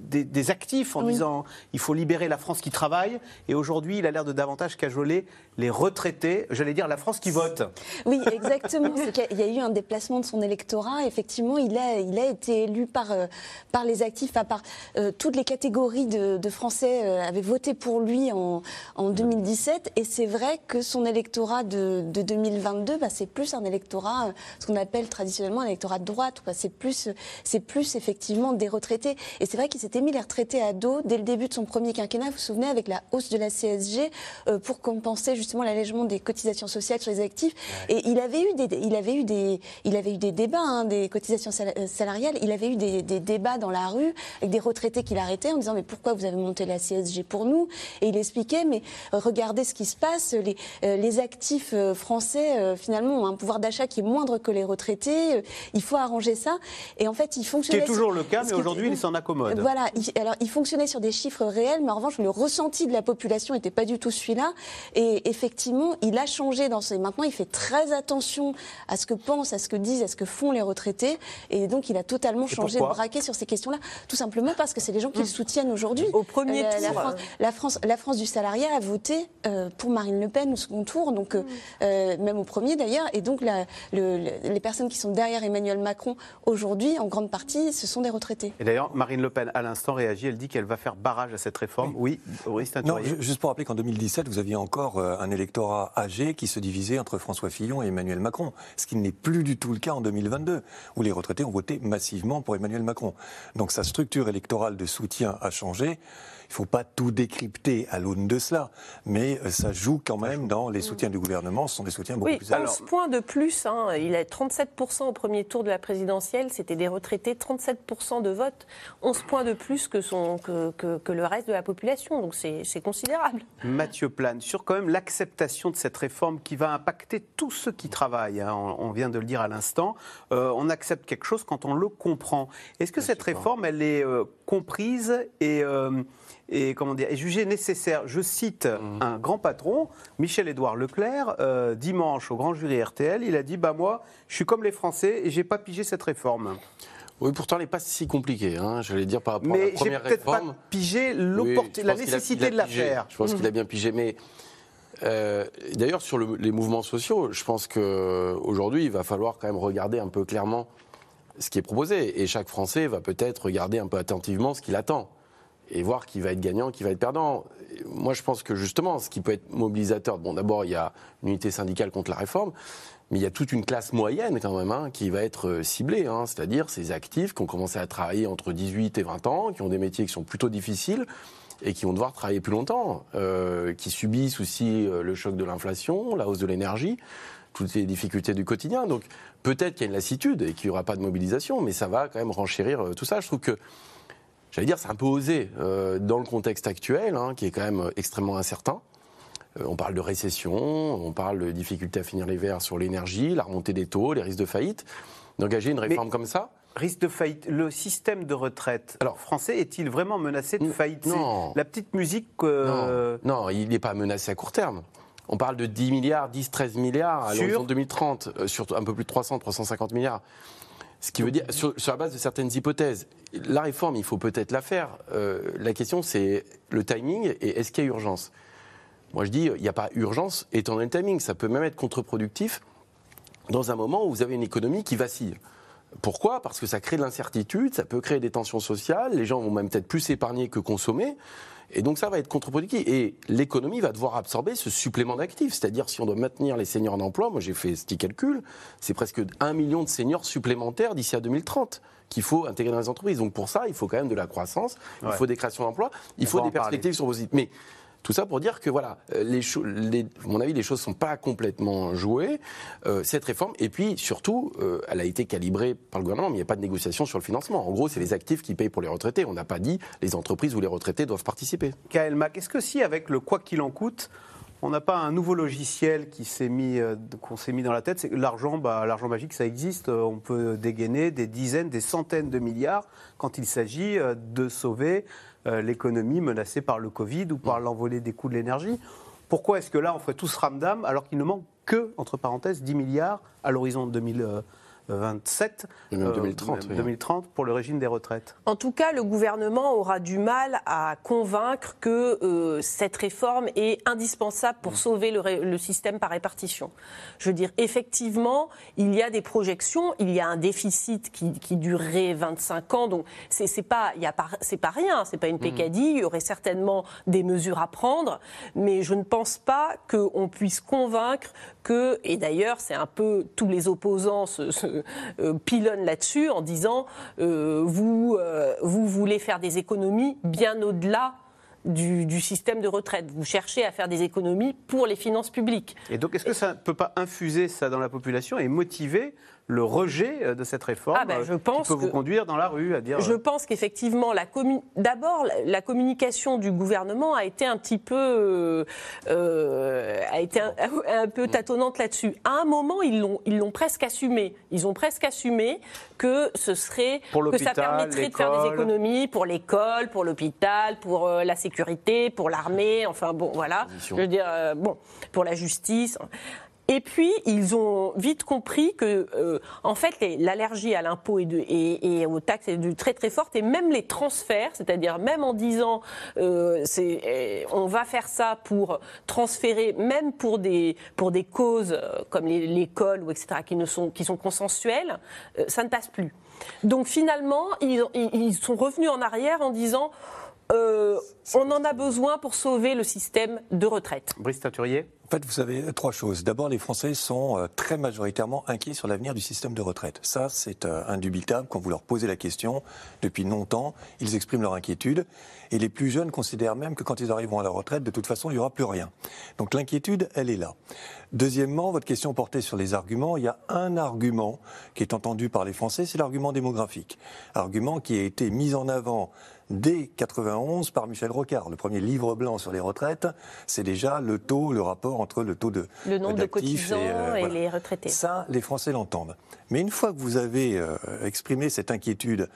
des, actifs en disant il faut libérer la France qui travaille. Et aujourd'hui, il a l'air de davantage cajoler les retraités, j'allais dire la France qui vote. Oui, exactement. il y a eu un déplacement de son électorat. Effectivement, il a, il a été élu par, euh, par les actifs, par euh, toutes les catégories de, Français avaient voté pour lui en, en 2017. Et c'est vrai que son électorat de, 2022, bah, c'est plus un électorat, euh, ce qu'on appelle traditionnellement un électorat de droite. C'est plus, c'est plus effectivement des retraités. Et c'est vrai qu'il s'était mis les retraités à dos dès le début de son premier quinquennat. Vous vous souvenez avec la hausse de la CSG euh, pour compenser justement l'allègement des cotisations sociales sur les actifs. Et il avait eu des, il avait eu des, il avait eu des débats, hein, des cotisations euh, salariales. Il avait eu des, débats dans la rue avec des retraités qu'il arrêtait en disant mais pourquoi vous avez monté la CSG pour nous? Et il expliquait mais regardez ce qui se passe. Les, euh, les actifs euh, français, euh, finalement, ont un pouvoir d'achat qui est moindre que les retraités. il faut arranger ça. Et en fait, il fonctionnait. Ce qui est toujours le cas, mais aujourd'hui, il s'en accommode. Voilà. alors, il fonctionnait sur des chiffres réels, mais en revanche, le ressenti de la population n'était pas du tout celui-là. Et effectivement, il a changé dans ce. Maintenant, il fait très attention à ce que pensent, à ce que disent, à ce que font les retraités. Et donc, il a totalement changé de braquet sur ces questions-là. Tout simplement parce que c'est les gens qui le soutiennent aujourd'hui. Au premier tour. La France, la France, la France du salariat a voté pour Marine Le Pen au second tour, donc mm. même au premier d'ailleurs. Et donc les personnes qui sont derrière Emmanuel Macron aujourd'hui, en grande partie, ce sont des retraités. Et d'ailleurs, Marine Le Pen, à l'instant, réagit. Elle dit qu'elle va faire barrage à cette réforme. Oui, oui, Non, juste pour rappeler qu'en 2017, vous aviez encore un électorat âgé qui se divisait entre François Fillon et Emmanuel Macron, ce qui n'est plus du tout le cas en 2022, où les retraités ont voté massivement pour Emmanuel Macron. Donc sa structure électorale de soutien a changé. Il ne faut pas tout décrypter à l'aune de cela, mais euh, ça joue quand même dans les soutiens du gouvernement. Ce sont des soutiens beaucoup plus élevés. 11 points de plus. Hein. Il a 37% au premier tour de la présidentielle. C'était des retraités, 37% de vote. 11 points de plus que, son, que, que, le reste de la population. Donc c'est considérable. Mathieu Plane, sur quand même l'acceptation de cette réforme qui va impacter tous ceux qui travaillent. Hein. On, vient de le dire à l'instant. Euh, on accepte quelque chose quand on le comprend. Est-ce que cette réforme, elle est euh, comprise et et comment dire, est jugé nécessaire. Je cite mmh. un grand patron, Michel-Édouard Leclerc, euh, dimanche au grand jury RTL, il a dit bah moi, je suis comme les Français et j'ai pas pigé cette réforme. Oui, pourtant, elle n'est pas si compliquée, hein, j'allais dire, par rapport à la première réforme. Mais peut-être pas pigé la nécessité de la faire. Je pense qu'il a bien pigé, mais euh, d'ailleurs, sur les mouvements sociaux, je pense qu'aujourd'hui, il va falloir quand même regarder un peu clairement ce qui est proposé. Et chaque Français va peut-être regarder un peu attentivement ce qu'il attend et voir qui va être gagnant, qui va être perdant. Moi, je pense que justement, ce qui peut être mobilisateur, bon, d'abord, il y a l'unité syndicale contre la réforme, mais il y a toute une classe moyenne quand même hein, qui va être euh, ciblée, hein, c'est-à-dire ces actifs qui ont commencé à travailler entre 18 et 20 ans, qui ont des métiers qui sont plutôt difficiles et qui vont devoir travailler plus longtemps, euh, qui subissent aussi euh, le choc de l'inflation, la hausse de l'énergie, toutes les difficultés du quotidien. Donc peut-être qu'il y a une lassitude et qu'il n'y aura pas de mobilisation, mais ça va quand même renchérir tout ça. Je trouve que j'allais dire, c'est un peu osé euh, dans le contexte actuel, hein, qui est quand même euh, extrêmement incertain. Euh, on parle de récession, on parle de difficultés à finir l'hiver sur l'énergie, la remontée des taux, les risques de faillite. D'engager une réforme comme ça? Risque de faillite. Le système de retraite Alors, français est-il vraiment menacé de faillite? Non. La petite musique. Non. il n'est pas menacé à court terme. On parle de 10 milliards, 10, 13 milliards à l'horizon 2030, sur un peu plus de 300, 350 milliards. Ce qui veut dire, sur, la base de certaines hypothèses, la réforme, il faut peut-être la faire. Euh, la question, c'est le timing et est-ce qu'il y a urgence? Moi, je dis, il n'y a pas urgence étant donné le timing. Ça peut même être contre-productif dans un moment où vous avez une économie qui vacille. Pourquoi? Parce que ça crée de l'incertitude, ça peut créer des tensions sociales, les gens vont même peut-être plus épargner que consommer. Et donc ça va être contre-productif. Et l'économie va devoir absorber ce supplément d'actifs. C'est-à-dire si on doit maintenir les seniors en emploi, moi j'ai fait ce petit calcul, c'est presque un million de seniors supplémentaires d'ici à 2030 qu'il faut intégrer dans les entreprises. Donc pour ça, il faut quand même de la croissance, il faut des créations d'emplois, il faut des perspectives sur vos sites. Mais tout ça pour dire que voilà, euh, à mon avis, les choses ne sont pas complètement jouées. Euh, cette réforme, et puis surtout, euh, elle a été calibrée par le gouvernement, mais il n'y a pas de négociation sur le financement. En gros, c'est les actifs qui payent pour les retraités. On n'a pas dit les entreprises ou les retraités doivent participer. Kael Mac, est-ce que si avec le quoi qu'il en coûte, on n'a pas un nouveau logiciel qui s'est mis, qu'on s'est mis dans la tête. C'est l'argent, bah, l'argent magique, ça existe. On peut dégainer des dizaines, des centaines de milliards quand il s'agit de sauver l'économie menacée par le Covid ou par mm. l'envolée des coûts de l'énergie. Pourquoi est-ce que là, on ferait tous ramdam alors qu'il ne manque que, entre parenthèses, 10 milliards à l'horizon 2000 27, 2030, 2030 pour le régime des retraites. En tout cas, le gouvernement aura du mal à convaincre que euh, cette réforme est indispensable pour mm. sauver le, système par répartition. Je veux dire, effectivement, il y a des projections, il y a un déficit qui, durerait 25 ans, donc c'est pas, il y a pas, c'est pas rien, c'est pas une mm. pécadille. Il y aurait certainement des mesures à prendre, mais je ne pense pas qu'on puisse convaincre que, et d'ailleurs, c'est un peu tous les opposants se euh, pilonne là-dessus en disant euh, vous, euh, vous voulez faire des économies bien au-delà du, système de retraite. Vous cherchez à faire des économies pour les finances publiques. Et donc, est-ce que ça ne peut pas infuser ça dans la population et motiver le rejet euh, de cette réforme ah ben, je pense qui peut vous conduire dans la rue à dire. Je euh, pense qu'effectivement, d'abord, la communication du gouvernement a été un petit peu, euh, a été un, peu tâtonnante là-dessus. À un moment, ils l'ont, ils l'ont presque assumé. Ils ont presque assumé que ce serait, que ça permettrait de faire des économies pour l'école, pour l'hôpital, pour la sécurité, pour l'armée. Enfin bon, voilà. Je veux dire, bon, pour la justice. Et puis, ils ont vite compris que, euh, en fait, l'allergie à l'impôt et, aux taxes est très très forte, et même les transferts, c'est-à-dire même en disant, euh, euh, on va faire ça pour transférer, même pour des pour des causes comme l'école ou etc. qui ne sont qui sont consensuelles, ça ne passe plus. Donc finalement, ils, ils sont revenus en arrière en disant euh, on en a besoin pour sauver le système de retraite. Brice Taturier En fait, vous savez trois choses. D'abord, les Français sont euh, très majoritairement inquiets sur l'avenir du système de retraite. Ça, c'est euh, indubitable. Quand vous leur posez la question, depuis longtemps, ils expriment leur inquiétude. Et les plus jeunes considèrent même que quand ils arriveront à la retraite, de toute façon, il n'y aura plus rien. Donc l'inquiétude, elle est là. Deuxièmement, votre question portait sur les arguments. Il y a un argument qui est entendu par les Français, c'est l'argument démographique. Argument qui a été mis en avant dès 91 par Michel Rocard. Le premier livre blanc sur les retraites, c'est déjà le taux, le rapport entre le taux de le nombre de cotisants et, euh, les retraités. Ça, les Français l'entendent. Mais une fois que vous avez euh, exprimé cette inquiétude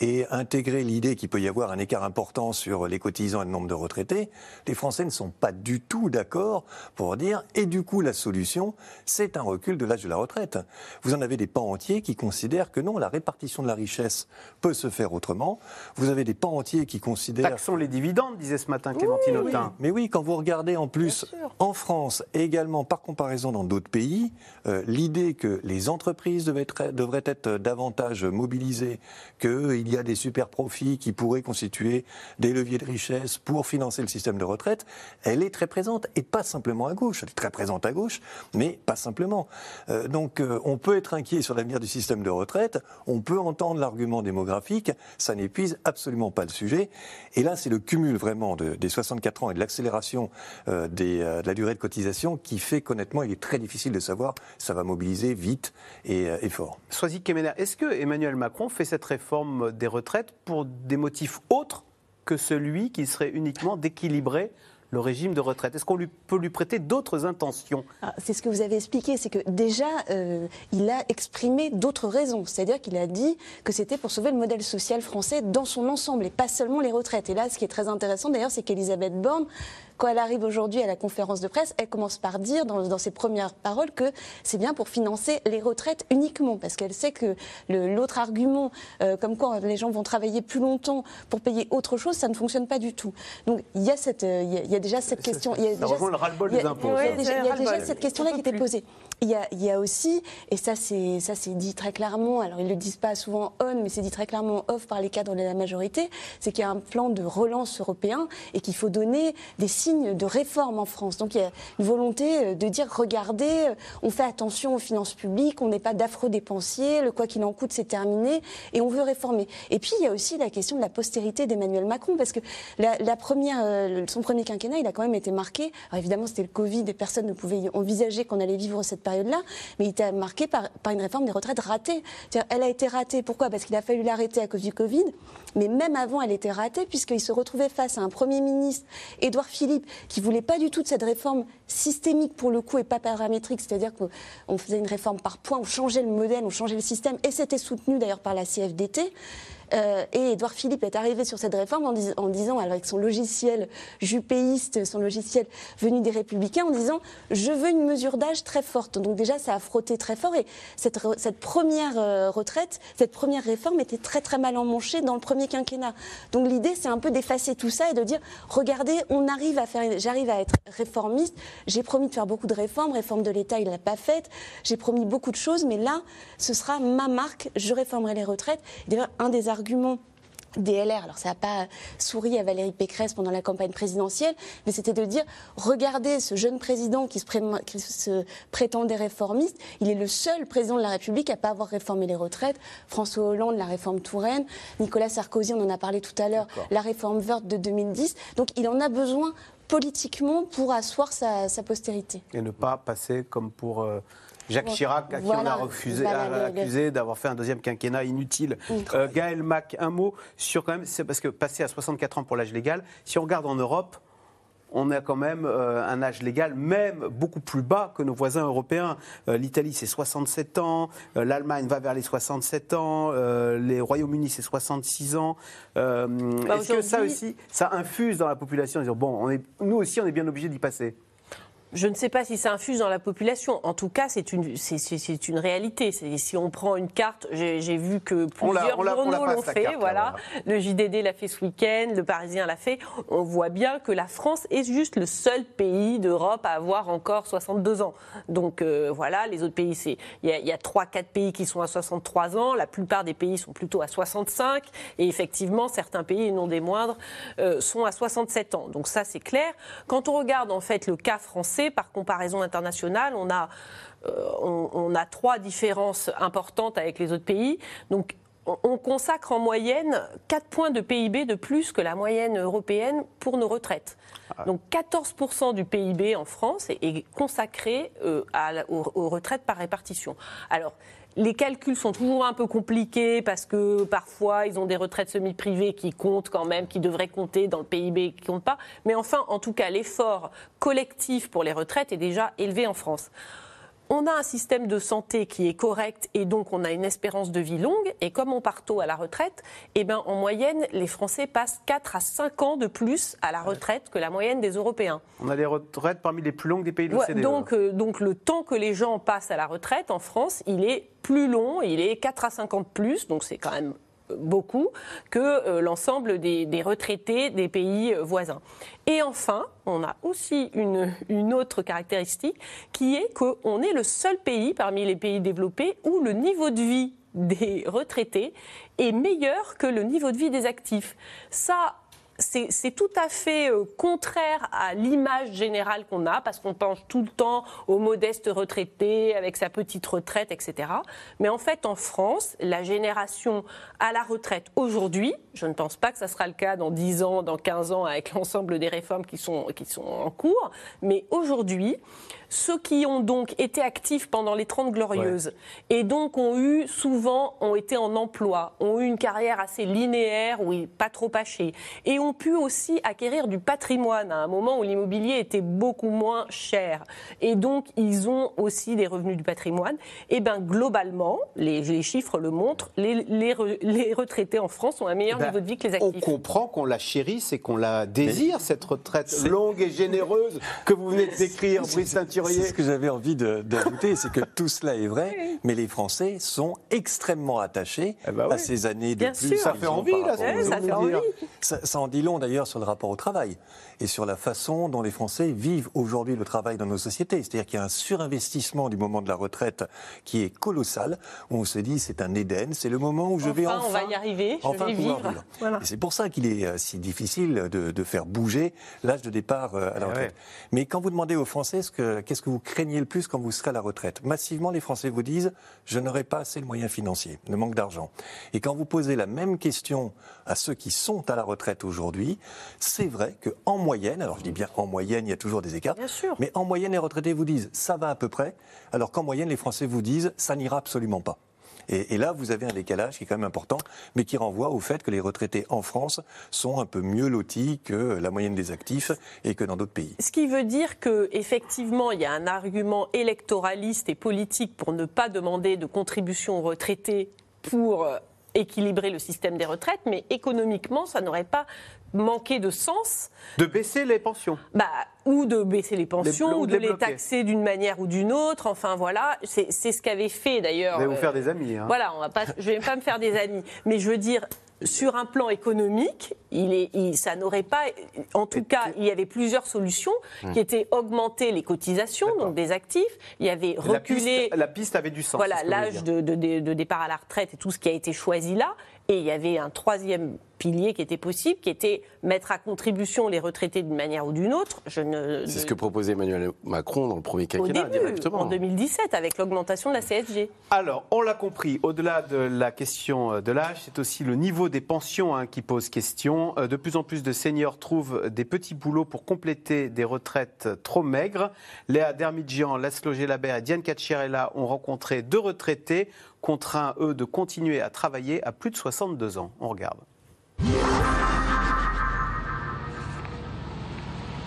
et intégré l'idée qu'il peut y avoir un écart important sur les cotisants et le nombre de retraités, les Français ne sont pas du tout d'accord pour dire et du coup la solution, c'est un recul de l'âge de la retraite. Vous en avez des pans entiers qui considèrent que non, la répartition de la richesse peut se faire autrement. Vous avez des pans entiers qui considèrent... Taxons les dividendes, disait ce matin Clémentine Autain. Mais oui, quand vous regardez en plus en France et également par comparaison dans d'autres pays, euh, l'idée que les entreprises devaient devrait être davantage mobilisé, qu'il y a des super profits qui pourraient constituer des leviers de richesse pour financer le système de retraite, elle est très présente, et pas simplement à gauche. Elle est très présente à gauche, mais pas simplement. Euh, donc euh, on peut être inquiet sur l'avenir du système de retraite, on peut entendre l'argument démographique, ça n'épuise absolument pas le sujet. Et là, c'est le cumul vraiment des 64 ans et de l'accélération euh, de la durée de cotisation qui fait qu'honnêtement, il est très difficile de savoir ça va mobiliser vite et, et fort. Soisy Kemener, est-ce que Emmanuel Macron fait cette réforme des retraites pour des motifs autres que celui qui serait uniquement d'équilibrer le régime de retraite Est-ce qu'on peut lui prêter d'autres intentions? Ah, C'est ce que vous avez expliqué, c'est que déjà, euh, il a exprimé d'autres raisons. C'est-à-dire qu'il a dit que c'était pour sauver le modèle social français dans son ensemble et pas seulement les retraites. Et là, ce qui est très intéressant d'ailleurs, c'est qu'Elisabeth Borne quand elle arrive aujourd'hui à la conférence de presse, elle commence par dire dans, ses premières paroles que c'est bien pour financer les retraites uniquement, parce qu'elle sait que l'autre argument, euh, comme quoi les gens vont travailler plus longtemps pour payer autre chose, ça ne fonctionne pas du tout. Donc il y a, cette, euh, il y a, déjà cette question. Il y a déjà, cette question-là qui était posée. Il y, a, aussi, et ça c'est dit très clairement, alors ils le disent pas souvent on, mais c'est dit très clairement off par les cadres de la majorité, c'est qu'il y a un plan de relance européen et qu'il faut donner des signe de réforme en France. Donc il y a une volonté euh, de dire regardez, euh, on fait attention aux finances publiques, on n'est pas d'affreux dépensiers, le quoi qu'il en coûte c'est terminé et on veut réformer. Et puis il y a aussi la question de la postérité d'Emmanuel Macron parce que la, première, euh, son premier quinquennat il a quand même été marqué. Alors évidemment c'était le Covid et personne ne pouvait envisager qu'on allait vivre cette période-là, mais il était marqué par, une réforme des retraites ratée. Elle a été ratée. Pourquoi? Parce qu'il a fallu l'arrêter à cause du Covid, mais même avant elle était ratée puisqu'il se retrouvait face à un premier ministre, Édouard Philippe qui voulait pas du tout de cette réforme systémique pour le coup et pas paramétrique, c'est-à-dire qu'on faisait une réforme par points, on changeait le modèle, on changeait le système, et c'était soutenu d'ailleurs par la CFDT. Euh, et Édouard Philippe est arrivé sur cette réforme en, disant, avec son logiciel jupéiste, son logiciel venu des Républicains, en disant je veux une mesure d'âge très forte. Donc déjà, ça a frotté très fort. Et cette, première euh, retraite, cette première réforme était très très mal emmanchée dans le premier quinquennat. Donc l'idée, c'est un peu d'effacer tout ça et de dire regardez, on arrive à faire, j'arrive à être réformiste. J'ai promis de faire beaucoup de réformes. Réforme de l'État, il l'a pas faite. J'ai promis beaucoup de choses, mais là, ce sera ma marque. Je réformerai les retraites. D'ailleurs, un des argument des LR. Alors ça n'a pas souri à Valérie Pécresse pendant la campagne présidentielle, mais c'était de dire, regardez ce jeune président qui se, prétendait réformiste, il est le seul président de la République à ne pas avoir réformé les retraites. François Hollande, la réforme Touraine, Nicolas Sarkozy, on en a parlé tout à l'heure, la réforme verte de 2010. Donc il en a besoin politiquement pour asseoir sa, postérité. Et ne pas passer comme pour... Euh, Jacques Chirac, à qui on a refusé, accusé d'avoir fait un deuxième quinquennat inutile. Euh, Gaël Mac, un mot sur quand même, c'est parce que passer à 64 ans pour l'âge légal, si on regarde en Europe, on a quand même euh, un âge légal même beaucoup plus bas que nos voisins européens. Euh, L'Italie, c'est 67 ans, l'Allemagne va vers les 67 ans, les Royaumes-Unis, c'est 66 ans. Bah, Est-ce que ça aussi, ça infuse dans la population, bon, on est, nous aussi, on est bien obligé d'y passer je ne sais pas si ça infuse dans la population. En tout cas, c'est une, c'est, une réalité. si on prend une carte, j'ai, vu que plusieurs journaux l'ont fait. voilà. Le JDD l'a fait ce week-end, le Parisien l'a fait. On voit bien que la France est juste le seul pays d'Europe à avoir encore 62 ans. Donc euh, voilà, les autres pays, c'est il y a, 3-4 pays qui sont à 63 ans. La plupart des pays sont plutôt à 65. Et effectivement, certains pays, et non des moindres, euh, sont à 67 ans. Donc ça, c'est clair. Quand on regarde en fait le cas français, par comparaison internationale, on a, euh, on, a trois différences importantes avec les autres pays. Donc, on consacre en moyenne 4 points de PIB de plus que la moyenne européenne pour nos retraites. Ah. Donc 14% du PIB en France est consacré euh, aux, retraites par répartition. Alors, les calculs sont toujours un peu compliqués parce que parfois ils ont des retraites semi-privées qui comptent quand même, qui devraient compter dans le PIB qui ne comptent pas. Mais enfin, en tout cas, l'effort collectif pour les retraites est déjà élevé en France on a un système de santé qui est correct et donc on a une espérance de vie longue. Et comme on part tôt à la retraite, eh ben, en moyenne, les Français passent 4 à 5 ans de plus à la retraite que la moyenne des Européens. On a des retraites parmi les plus longues des pays de l'OCDE. donc, euh, donc le temps que les gens passent à la retraite en France, il est plus long, il est 4 à 5 ans de plus, donc c'est quand même beaucoup que euh, l'ensemble des, retraités des pays voisins. Et enfin, on a aussi une, autre caractéristique qui est qu'on est le seul pays parmi les pays développés où le niveau de vie des retraités est meilleur que le niveau de vie des actifs. C'est tout à fait euh, contraire à l'image générale qu'on a, parce qu'on pense tout le temps au modeste retraité avec sa petite retraite, etc. Mais en fait, en France, la génération à la retraite aujourd'hui, je ne pense pas que ça sera le cas dans 10 ans, dans 15 ans, avec l'ensemble des réformes qui sont, qui sont en cours, mais aujourd'hui, ceux qui ont donc été actifs pendant les 30 glorieuses et donc ont eu souvent ont été en emploi, ont eu une carrière assez linéaire, oui, pas trop hachée, et ont pu aussi acquérir du patrimoine à un moment où l'immobilier était beaucoup moins cher. Et donc ils ont aussi des revenus du patrimoine. Et bien globalement, les, chiffres le montrent, les, les, retraités en France ont un meilleur eh ben, niveau de vie que les actifs. On comprend qu'on la chérisse et qu'on la désire, cette retraite longue et généreuse que vous venez de décrire, Brice Ceinture. C'est ce que j'avais envie d'ajouter, c'est que tout cela est vrai, mais les Français sont extrêmement attachés eh ben à ces années de plus. Ça fait envie, là, ça, fait envie. Ça, en dit long d'ailleurs sur le rapport au travail et sur la façon dont les Français vivent aujourd'hui le travail dans nos sociétés. C'est-à-dire qu'il y a un surinvestissement du moment de la retraite qui est colossal, où on se dit c'est un Éden, c'est le moment où je vais enfin... on va y arriver, je vais vivre. Et c'est pour ça qu'il est euh, si difficile de, de faire bouger l'âge de départ euh, à la eh retraite. Mais quand vous demandez aux Français ce que, qu'est-ce que vous craignez le plus quand vous serez à la retraite Massivement, les Français vous disent je n'aurai pas assez de moyens financiers, le manque d'argent. Et quand vous posez la même question à ceux qui sont à la retraite aujourd'hui, c'est vrai qu'en moyenne, alors je dis bien en moyenne, il y a toujours des écarts, mais en moyenne, les retraités vous disent ça va à peu près, alors qu'en moyenne, les Français vous disent ça n'ira absolument pas. Et, là, vous avez un décalage qui est quand même important, mais qui renvoie au fait que les retraités en France sont un peu mieux lotis que la moyenne des actifs et que dans d'autres pays. Ce qui veut dire qu'effectivement, il y a un argument électoraliste et politique pour ne pas demander de contribution aux retraités pour euh, équilibrer le système des retraites, mais économiquement, ça n'aurait pas manqué de sens. De baisser les pensions bah, Ou de baisser les pensions, ou de les, taxer d'une manière ou d'une autre. Enfin, voilà, c'est ce qu'avait fait d'ailleurs. Vous allez vous faire des amis. Hein. Voilà, on va pas, je ne vais pas me faire des amis. Mais je veux dire, sur un plan économique, il est, ça n'aurait pas. En tout cas, il y avait plusieurs solutions hmm. qui étaient augmenter les cotisations, donc des actifs. Il y avait reculer. La piste, avait du sens. Voilà, l'âge de, de, départ à la retraite et tout ce qui a été choisi là. Et il y avait un troisième pilier qui était possible, qui était mettre à contribution les retraités d'une manière ou d'une autre. C'est ce que proposait Emmanuel Macron dans le premier quinquennat, directement. En 2017, avec l'augmentation de la CSG. Alors, on l'a compris, au-delà de la question de l'âge, c'est aussi le niveau des pensions hein, qui pose question. Euh, de plus en plus de seniors trouvent des petits boulots pour compléter des retraites trop maigres. Léa Dermidjian, Laszlo Labert et Diane Cacciarella ont rencontré deux retraités contraints, eux, de continuer à travailler à plus de 62 ans. On regarde.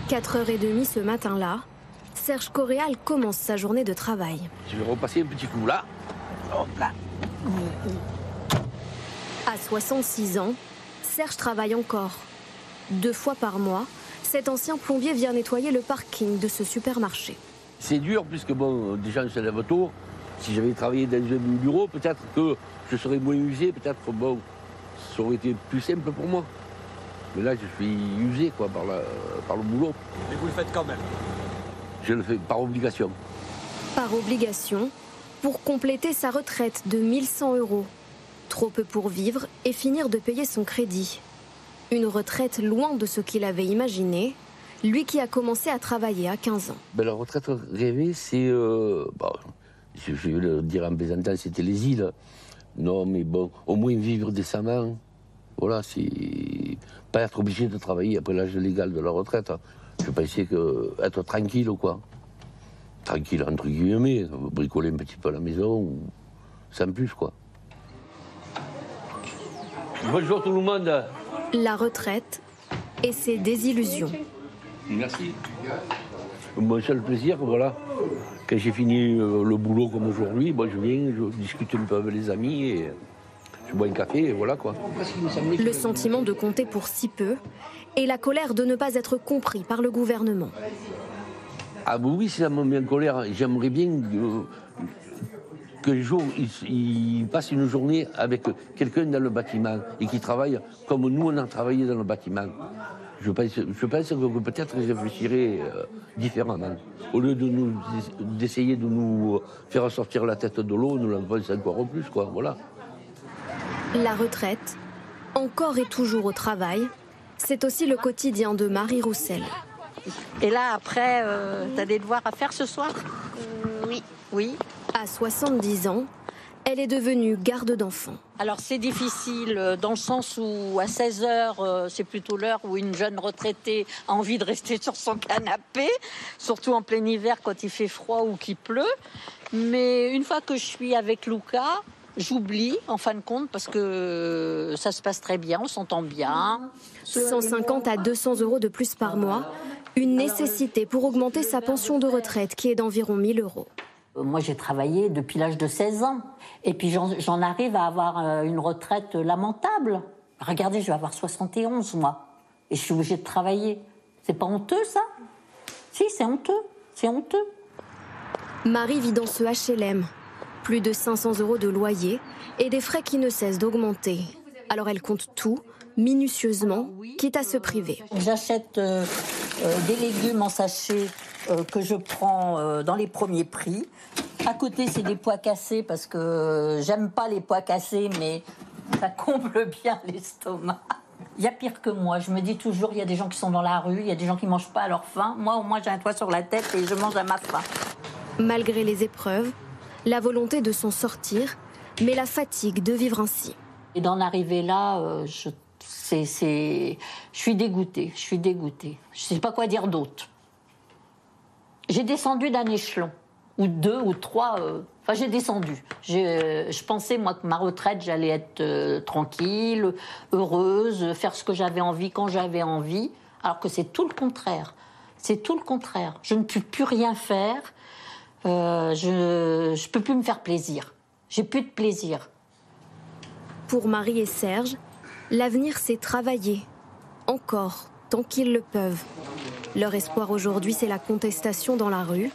4h30 ce matin-là, Serge Coréal commence sa journée de travail. Je vais repasser un petit coup là. Hop là. À 66 ans, Serge travaille encore. Deux fois par mois, Cet ancien plombier vient nettoyer le parking de ce supermarché. C'est dur puisque bon, déjà se lève tôt. Si j'avais travaillé dans un bureau, peut-être que je serais moins usé, peut-être bon, ça aurait été plus simple pour moi. Mais là, je suis usé quoi, par, par le boulot. Mais vous le faites quand même Je le fais par obligation. Par obligation, pour compléter sa retraite de 1100 euros. Trop peu pour vivre et finir de payer son crédit. Une retraite loin de ce qu'il avait imaginé, lui qui a commencé à travailler à 15 ans. Ben, la retraite rêvée, c'est. Euh, bah, je, vais le dire en plaisantant, c'était les îles. Non, mais bon, au moins vivre décemment. Voilà, c'est. Pas être obligé de travailler après l'âge légal de la retraite. Je pensais que être tranquille, quoi. Tranquille, entre guillemets, bricoler un petit peu à la maison, sans plus, quoi. Bonjour tout le monde. La retraite et ses désillusions. Merci. Mon seul plaisir, voilà, quand j'ai fini euh, le boulot comme aujourd'hui, je viens, je discute un peu avec les amis et je bois un café et voilà quoi. Le sentiment de compter pour si peu et la colère de ne pas être compris par le gouvernement. Ah oui, ça me met en colère. J'aimerais bien que les jours, il, passe une journée avec quelqu'un dans le bâtiment et qui travaille comme nous on a travaillé dans le bâtiment. Je pense, je pense que peut-être je réfléchirais euh, différemment. Au lieu de nous d'essayer de nous faire sortir la tête de l'eau, nous l'enfoncer encore plus, quoi. Voilà. La retraite, encore et toujours au travail, c'est aussi le quotidien de Marie Roussel. Et là, après, euh, tu as des devoirs à faire ce soir? Oui. Oui. À 70 ans, elle est devenue garde d'enfants. Alors c'est difficile euh, dans le sens où à 16 heures, euh, c'est plutôt l'heure où une jeune retraitée a envie de rester sur son canapé, surtout en plein hiver quand il fait froid ou qu'il pleut. Mais une fois que je suis avec Luca, j'oublie en fin de compte parce que ça se passe très bien, on s'entend bien. 150 à 200 euros de plus par mois, une nécessité pour augmenter sa pension de retraite qui est d'environ 1000 euros. Moi, j'ai travaillé depuis l'âge de 16 ans. Et puis, j'en arrive à avoir euh, une retraite lamentable. Regardez, je vais avoir 71, moi. Et je suis obligée de travailler. C'est pas honteux, ça? Si, c'est honteux. C'est honteux. Marie vit dans ce HLM. Plus de 500 euros de loyer et des frais qui ne cessent d'augmenter. Alors elle compte tout, minutieusement, quitte à se priver. J'achète euh, des légumes en sachet euh, que je prends euh, dans les premiers prix. À côté, c'est des pois cassés parce que j'aime pas les pois cassés, mais ça comble bien l'estomac. Il y a pire que moi. Je me dis toujours, il y a des gens qui sont dans la rue, il y a des gens qui mangent pas à leur faim. Moi, au moins, j'ai un toit sur la tête et je mange à ma faim. Malgré les épreuves, la volonté de s'en sortir, mais la fatigue de vivre ainsi. Et d'en arriver là, euh, je, je suis dégoûtée. Je suis dégoûtée. Je sais pas quoi dire d'autre. J'ai descendu d'un échelon, ou deux, ou trois. Euh, enfin, j'ai descendu. Euh, je pensais, moi, que ma retraite, j'allais être euh, tranquille, heureuse, faire ce que j'avais envie quand j'avais envie, alors que c'est tout le contraire. C'est tout le contraire. Je ne peux plus rien faire. je ne peux plus me faire plaisir. J'ai plus de plaisir. Pour Marie et Serge, l'avenir, c'est travailler. Encore, tant qu'ils le peuvent. Leur espoir aujourd'hui, c'est la contestation dans la rue.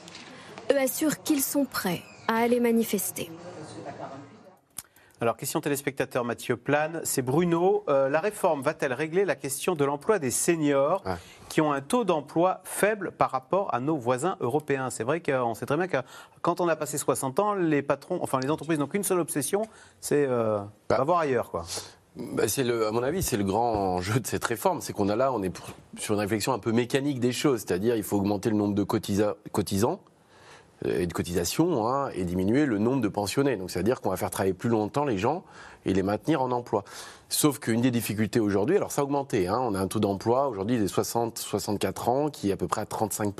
Eux assurent qu'ils sont prêts à aller manifester. Alors, question téléspectateur Mathieu Plane, c'est Bruno. Euh, la réforme va-t-elle régler la question de l'emploi des seniors qui ont un taux d'emploi faible par rapport à nos voisins européens? C'est vrai qu'on sait très bien que quand on a passé 60 ans, les patrons, enfin les entreprises n'ont qu'une seule obsession, c'est euh, bah, voir ailleurs. Quoi. Bah, le, à mon avis, c'est le grand enjeu de cette réforme, c'est qu'on a là, on est sur une réflexion un peu mécanique des choses, c'est-à-dire il faut augmenter le nombre de cotisants euh, et de cotisations hein, et diminuer le nombre de pensionnés. Donc c'est-à-dire qu'on va faire travailler plus longtemps les gens et les maintenir en emploi. Sauf qu'une des difficultés aujourd'hui, alors ça a augmenté, hein, on a un taux d'emploi aujourd'hui des 60-64 ans qui est à peu près à 35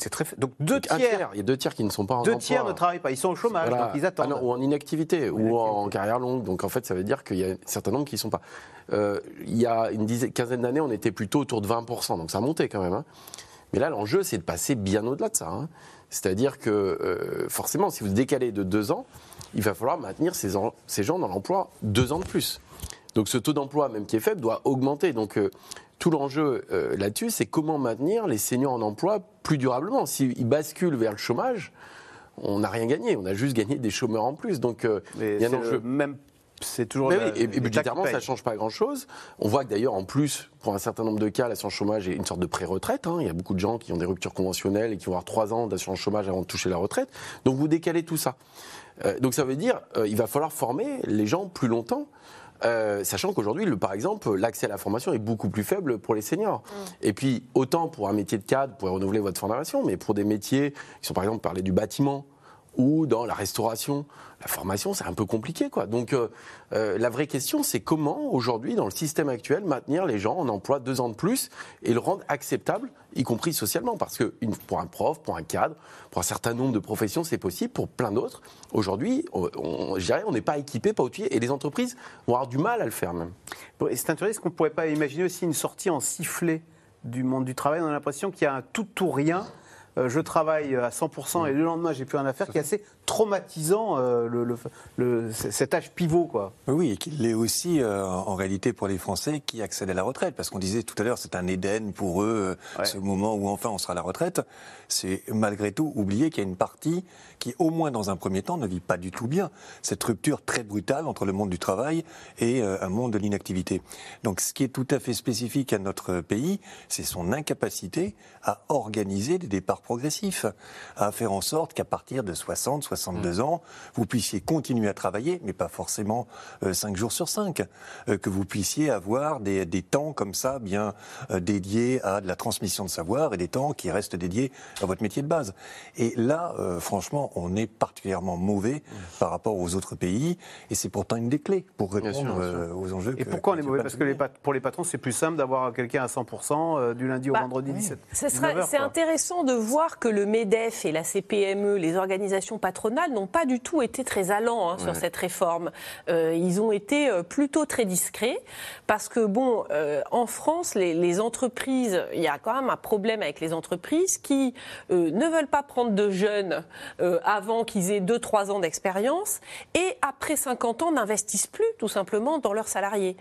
c'est très Donc deux tiers. Il y a deux tiers qui ne sont pas en deux tiers ne travaillent pas. Ils sont au chômage, donc ils attendent. Ah ou en inactivité, ou en carrière longue. Donc en fait, ça veut dire qu'il y a un certain nombre qui ne sont pas. Euh, il y a une dizaine, quinzaine d'années, on était plutôt autour de 20%. Donc ça a monté quand même. Hein. Mais là, l'enjeu, c'est de passer bien au-delà de ça. Hein. C'est-à-dire que euh, forcément, si vous décalez de deux ans, il va falloir maintenir ces, ces gens dans l'emploi deux ans de plus. Donc ce taux d'emploi, même qui est faible, doit augmenter. Donc euh, tout l'enjeu euh, là-dessus, c'est comment maintenir les seniors en emploi plus durablement. S'ils basculent vers le chômage, on n'a rien gagné, on a juste gagné des chômeurs en plus. Donc, euh, il y a un enjeu. Même c'est toujours. et, budgétairement, ça ne change pas grand-chose. On voit que d'ailleurs, en plus, pour un certain nombre de cas, l'assurance chômage est une sorte de pré-retraite. Hein. Il y a beaucoup de gens qui ont des ruptures conventionnelles et qui vont avoir trois ans d'assurance chômage avant de toucher la retraite. Donc vous décalez tout ça. Euh, donc ça veut dire qu'il euh, va falloir former les gens plus longtemps. Euh, sachant qu'aujourd'hui, par exemple, l'accès à la formation est beaucoup plus faible pour les seniors. Mm. Et puis, autant pour un métier de cadre, vous pouvez renouveler votre formation, mais pour des métiers qui sont, par exemple, parler du bâtiment, ou dans la restauration. La formation, c'est un peu compliqué, quoi. Donc, euh, euh, la vraie question, c'est comment, aujourd'hui, dans le système actuel, maintenir les gens en emploi deux ans de plus et le rendre acceptable, y compris socialement? Parce que pour un prof, pour un cadre, pour un certain nombre de professions, c'est possible. Pour plein d'autres, aujourd'hui, on, n'est pas équipé, pas outillé, et les entreprises vont avoir du mal à le faire, même. C'est intéressant, est-ce qu'on ne pourrait pas imaginer aussi une sortie en sifflet du monde du travail? On a l'impression qu'il y a un tout ou rien je travaille à 100% et le lendemain j'ai plus rien à faire, qui est assez traumatisant euh, le, cet âge pivot. Quoi. Oui, et qu'il l'est aussi euh, en réalité pour les Français qui accèdent à la retraite, parce qu'on disait tout à l'heure c'est un Éden pour eux, ce moment où enfin on sera à la retraite. C'est malgré tout oublier qu'il y a une partie qui, au moins dans un premier temps, ne vit pas du tout bien. Cette rupture très brutale entre le monde du travail et un monde de l'inactivité. Donc ce qui est tout à fait spécifique à notre pays, c'est son incapacité à organiser des départs progressif, à faire en sorte qu'à partir de 60, 62 mm. ans, vous puissiez continuer à travailler, mais pas forcément 5 euh, jours sur 5, euh, que vous puissiez avoir des, temps comme ça bien euh, dédiés à de la transmission de savoir et des temps qui restent dédiés à votre métier de base. Et là, franchement, on est particulièrement mauvais mm. par rapport aux autres pays, et c'est pourtant une des clés pour répondre aux enjeux. Et pourquoi on est mauvais? Parce que les pour les patrons, c'est plus simple d'avoir quelqu'un à 100% du lundi au bah, vendredi 17. C'est intéressant de voir que le MEDEF et la CPME, les organisations patronales, n'ont pas du tout été très allants hein, sur cette réforme. Euh, ils ont été euh, plutôt très discrets parce que, bon, euh, en France, les, entreprises, il y a quand même un problème avec les entreprises qui ne veulent pas prendre de jeunes avant qu'ils aient 2-3 ans d'expérience et après 50 ans n'investissent plus tout simplement dans leurs salariés.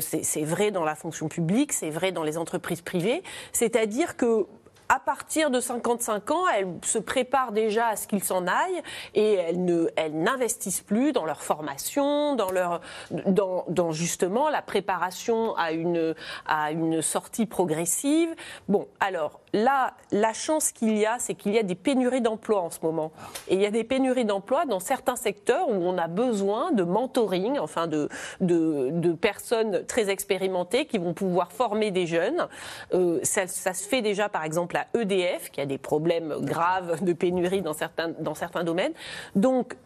c'est vrai dans la fonction publique, c'est vrai dans les entreprises privées. C'est-à-dire que à partir de 55 ans, elles se préparent déjà à ce qu'ils s'en aillent et elles ne, elles n'investissent plus dans leur formation, dans leur, dans, justement la préparation à une, à une sortie progressive. Bon, alors là, la chance qu'il y a, c'est qu'il y a des pénuries d'emplois en ce moment. Et il y a des pénuries d'emplois dans certains secteurs où on a besoin de mentoring, enfin de, de, personnes très expérimentées qui vont pouvoir former des jeunes. Euh, ça se fait déjà, par exemple, la EDF, qui a des problèmes graves de pénurie dans certains, dans certains domaines. Donc,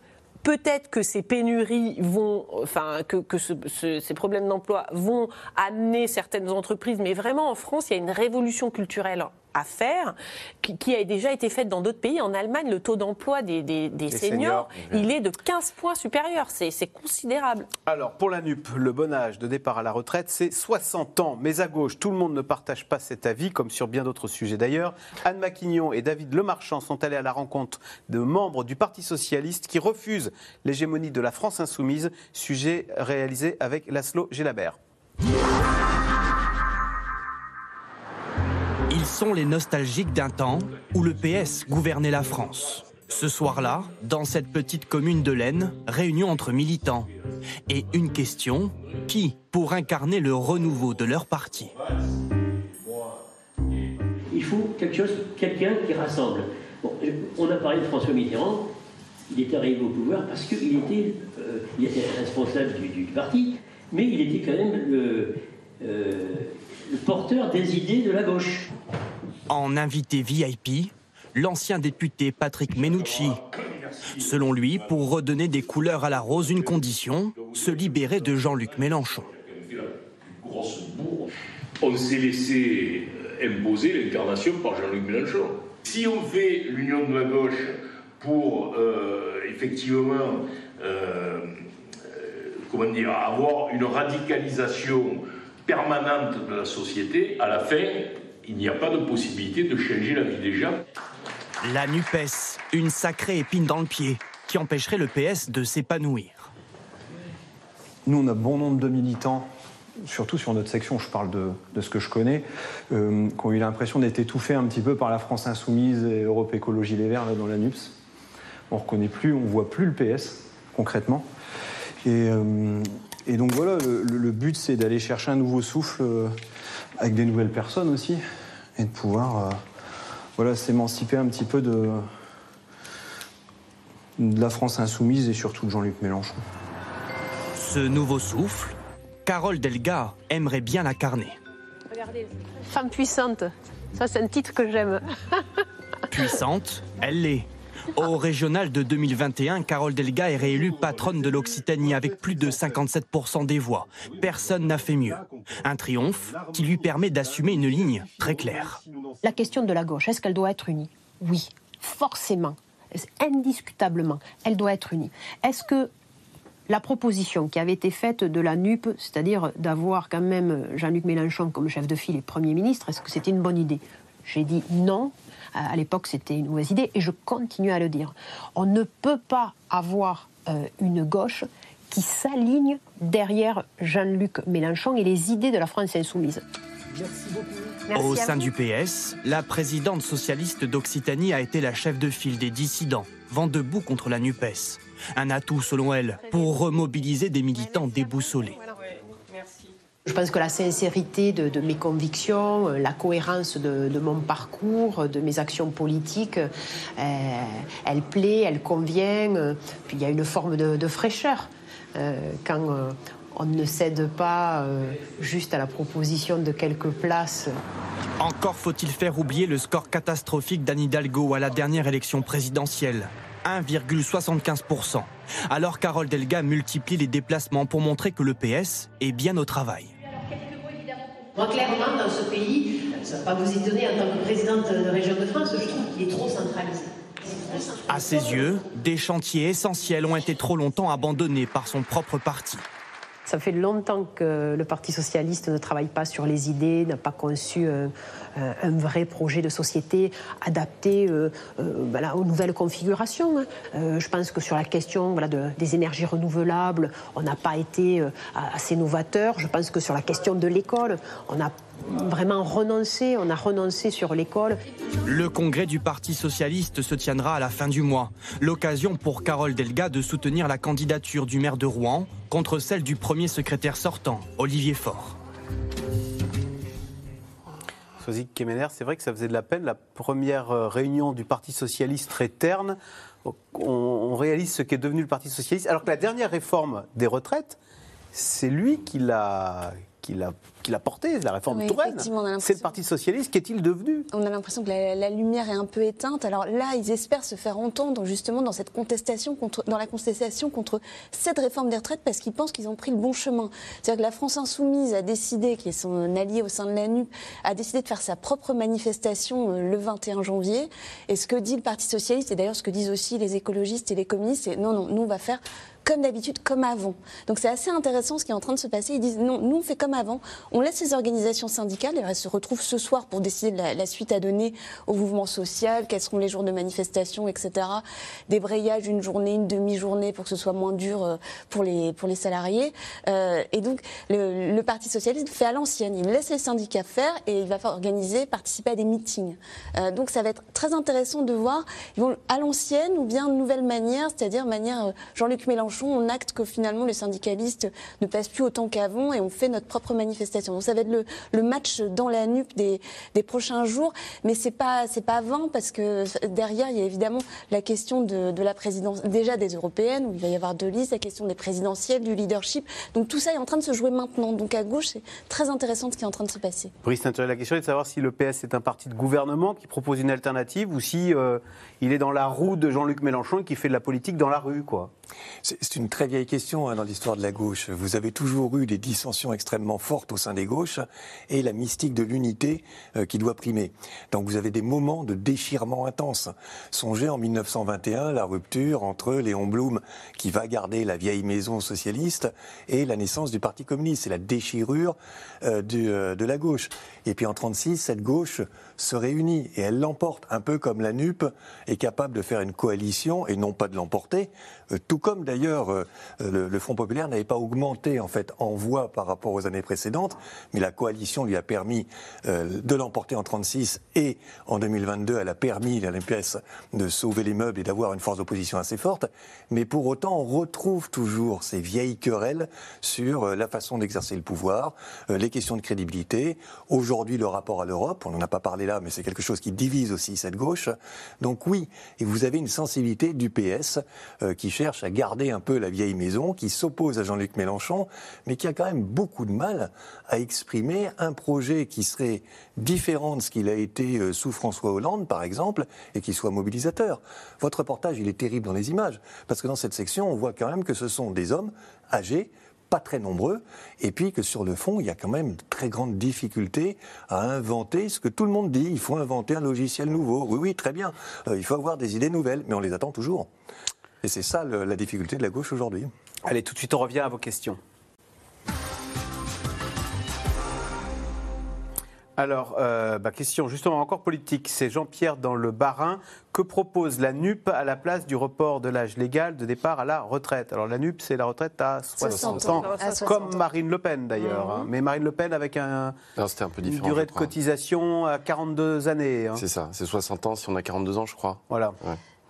Peut-être que ces pénuries vont, enfin, que, que ces problèmes d'emploi vont amener certaines entreprises, mais vraiment en France, il y a une révolution culturelle à faire, qui, a déjà été faite dans d'autres pays. En Allemagne, le taux d'emploi des, seniors, il est de 15 points supérieur. C'est considérable. Alors, pour la NUP, le bon âge de départ à la retraite, c'est 60 ans. Mais à gauche, tout le monde ne partage pas cet avis, comme sur bien d'autres sujets d'ailleurs. Anne Maquignon et David Lemarchand sont allés à la rencontre de membres du Parti Socialiste qui refusent l'hégémonie de la France insoumise, sujet réalisé avec Laszlo Gelabert. Ils sont les nostalgiques d'un temps où le PS gouvernait la France. Ce soir-là, dans cette petite commune de l'Aisne, réunion entre militants. Et une question, qui pour incarner le renouveau de leur parti? Il faut quelque chose, quelqu'un qui rassemble. on a parlé de François Mitterrand, il était arrivé au pouvoir parce qu'il était, euh, responsable du, parti, mais il était quand même le, euh, le porteur des idées de la gauche. En invité VIP, l'ancien député Patrick Menucci. Selon lui, pour redonner des couleurs à la rose, une condition, se libérer de Jean-Luc Mélenchon. On s'est laissé imposer l'incarnation par Jean-Luc Mélenchon. Si on fait l'union de la gauche pour euh, effectivement euh, comment dire, avoir une radicalisation permanente de la société, à la fin, il n'y a pas de possibilité de changer la vie des gens. La NUPES, une sacrée épine dans le pied qui empêcherait le PS de s'épanouir. Nous, on a bon nombre de militants surtout sur notre section, je parle de, ce que je connais, euh, qui ont eu l'impression d'être étouffés un petit peu par la France Insoumise et Europe Écologie Les Verts là, dans la NUPS. On ne reconnaît plus, on ne voit plus le PS concrètement. Et, euh, donc voilà, le, but c'est d'aller chercher un nouveau souffle euh, avec des nouvelles personnes aussi et de pouvoir voilà, s'émanciper un petit peu de, de la France insoumise et surtout de Jean-Luc Mélenchon. Ce nouveau souffle, Carole Delga aimerait bien l'incarner. Regardez, femme puissante, ça c'est un titre que j'aime. Puissante, elle l'est. Au régional de 2021, Carole Delga est réélue patronne de l'Occitanie avec plus de 57% des voix. Personne n'a fait mieux. Un triomphe qui lui permet d'assumer une ligne très claire. La question de la gauche, est-ce qu'elle doit être unie? Oui, forcément, indiscutablement, elle doit être unie. Est-ce que la proposition qui avait été faite de la NUP, c'est-à-dire d'avoir quand même Jean-Luc Mélenchon comme chef de file et Premier ministre, est-ce que c'était une bonne idée? J'ai dit non. À l'époque, c'était une mauvaise idée et je continue à le dire. On ne peut pas avoir euh, une gauche qui s'aligne derrière Jean-Luc Mélenchon et les idées de la France insoumise. Merci Au sein du PS, la présidente socialiste d'Occitanie a été la chef de file des dissidents, vent debout contre la NUPES. Un atout, selon elle, pour remobiliser des militants déboussolés. Je pense que la sincérité de, mes convictions, euh, la cohérence de, mon parcours, de mes actions politiques, euh, elle plaît, elle convient. Euh, puis il y a une forme de, fraîcheur. quand on ne cède pas juste à la proposition de quelques places. Encore faut-il faire oublier le score catastrophique d'Anne Hidalgo à la dernière élection présidentielle. 1,75%. Alors Carole Delga multiplie les déplacements pour montrer que le PS est bien au travail. Moi, clairement, dans ce pays, ça ne va pas vous étonner, en tant que présidente de région de France, je trouve qu'il est trop centralisé. À ses yeux, des chantiers essentiels ont été trop longtemps abandonnés par son propre parti. Ça fait longtemps que le Parti socialiste ne travaille pas sur les idées, n'a pas conçu euh, euh, un vrai projet de société adapté euh, aux nouvelles configurations. Hein. je pense que sur la question des énergies renouvelables, on n'a pas été assez novateur. Je pense que sur la question de l'école, on a vraiment renoncé, on a renoncé sur l'école. Le congrès du Parti socialiste se tiendra à la fin du mois. L'occasion pour Carole Delga de soutenir la candidature du maire de Rouen contre celle du premier secrétaire sortant, Olivier Faure. Sozik Kemener, c'est vrai que ça faisait de la peine. La première euh, réunion du Parti socialiste très terne, on réalise ce qu'est devenu le Parti socialiste, alors que la dernière réforme des retraites, c'est lui qui l'a qu'il a, porté, la réforme Touraine. C'est le Parti Socialiste, qu'est-il devenu On a l'impression que la, lumière est un peu éteinte. Alors là, ils espèrent se faire entendre justement dans cette contestation, contre, dans la contestation contre cette réforme des retraites parce qu'ils pensent qu'ils ont pris le bon chemin. C'est-à-dire que la France Insoumise a décidé, qui est son allié au sein de la NUP, a décidé de faire sa propre manifestation euh, le 21 janvier. Et ce que dit le Parti Socialiste, et d'ailleurs ce que disent aussi les écologistes et les communistes, c'est non, non, nous on va faire comme d'habitude, comme avant. Donc c'est assez intéressant ce qui est en train de se passer. Ils disent non, nous on fait comme avant, on laisse les organisations syndicales, elles se retrouvent ce soir pour décider de la, suite à donner au mouvement social, quels seront les jours de manifestation, etc. Débrayage, une journée, une demi-journée pour que ce soit moins dur euh, pour les, pour les salariés. Euh, et donc le, Parti socialiste fait à l'ancienne, il laisse les syndicats faire et il va organiser, participer à des meetings. Euh, donc ça va être très intéressant de voir, ils vont à l'ancienne ou bien de nouvelle manière, c'est-à-dire manière Jean-Luc Mélenchon on acte que finalement les syndicalistes ne passent plus autant qu'avant et on fait notre propre manifestation. Donc ça va être le, match dans la nuque des, prochains jours, mais c'est pas c'est pas avant parce que derrière il y a évidemment la question de, la présidence déjà des européennes où il va y avoir deux listes, la question des présidentielles, du leadership. Donc tout ça est en train de se jouer maintenant. Donc à gauche c'est très intéressant ce qui est en train de se passer. Brice la question est de savoir si le PS est un parti de gouvernement qui propose une alternative ou si euh, il est dans la roue de Jean-Luc Mélenchon et qui fait de la politique dans la rue, quoi. C'est une très vieille question hein, dans l'histoire de la gauche. Vous avez toujours eu des dissensions extrêmement fortes au sein des gauches et la mystique de l'unité euh, qui doit primer. Donc vous avez des moments de déchirement intense. Songez en 1921 la rupture entre Léon Blum qui va garder la vieille maison socialiste et la naissance du Parti communiste. C'est la déchirure euh, euh, de la gauche. Et puis en 36, cette gauche se réunit et elle l'emporte, un peu comme la NUP est capable de faire une coalition et non pas de l'emporter, tout comme d'ailleurs euh, le, Front populaire n'avait pas augmenté en fait en voix par rapport aux années précédentes, mais la coalition lui a permis euh, de l'emporter en 36 et en 2022, elle a permis à l'MPS de sauver les meubles et d'avoir une force d'opposition assez forte. Mais pour autant, on retrouve toujours ces vieilles querelles sur euh, la façon d'exercer le pouvoir, les questions de crédibilité. Aujourd'hui, le rapport à l'Europe, on n'en a pas parlé là, mais c'est quelque chose qui divise aussi cette gauche. Donc oui, et vous avez une sensibilité du PS qui cherche à garder un peu la vieille maison, qui s'oppose à Jean-Luc Mélenchon, mais qui a quand même beaucoup de mal à exprimer un projet qui serait différent de ce qu'il a été euh, sous François Hollande, par exemple, et qui soit mobilisateur. Votre reportage, il est terrible dans les images, parce que dans cette section, on voit quand même que ce sont des hommes âgés, pas très nombreux, et puis que sur le fond, il y a quand même de très grandes difficultés à inventer ce que tout le monde dit. Il faut inventer un logiciel nouveau. Oui, oui, très bien. Euh, il faut avoir des idées nouvelles, mais on les attend toujours. Et c'est ça le, la difficulté de la gauche aujourd'hui. Allez, tout de suite, on revient à vos questions. Alors, euh, bah, question justement encore politique. C'est Jean-Pierre dans le Barin. Que propose la NUP à la place du report de l'âge légal de départ à la retraite? Alors, la NUP, c'est la retraite à 60, ans, comme Marine Le Pen d'ailleurs. Mhm. Hein. Mais Marine Le Pen avec un, un peu une durée de cotisation à 42 années. Hein. C'est ça, c'est 60 ans si on a 42 ans, je crois. Voilà.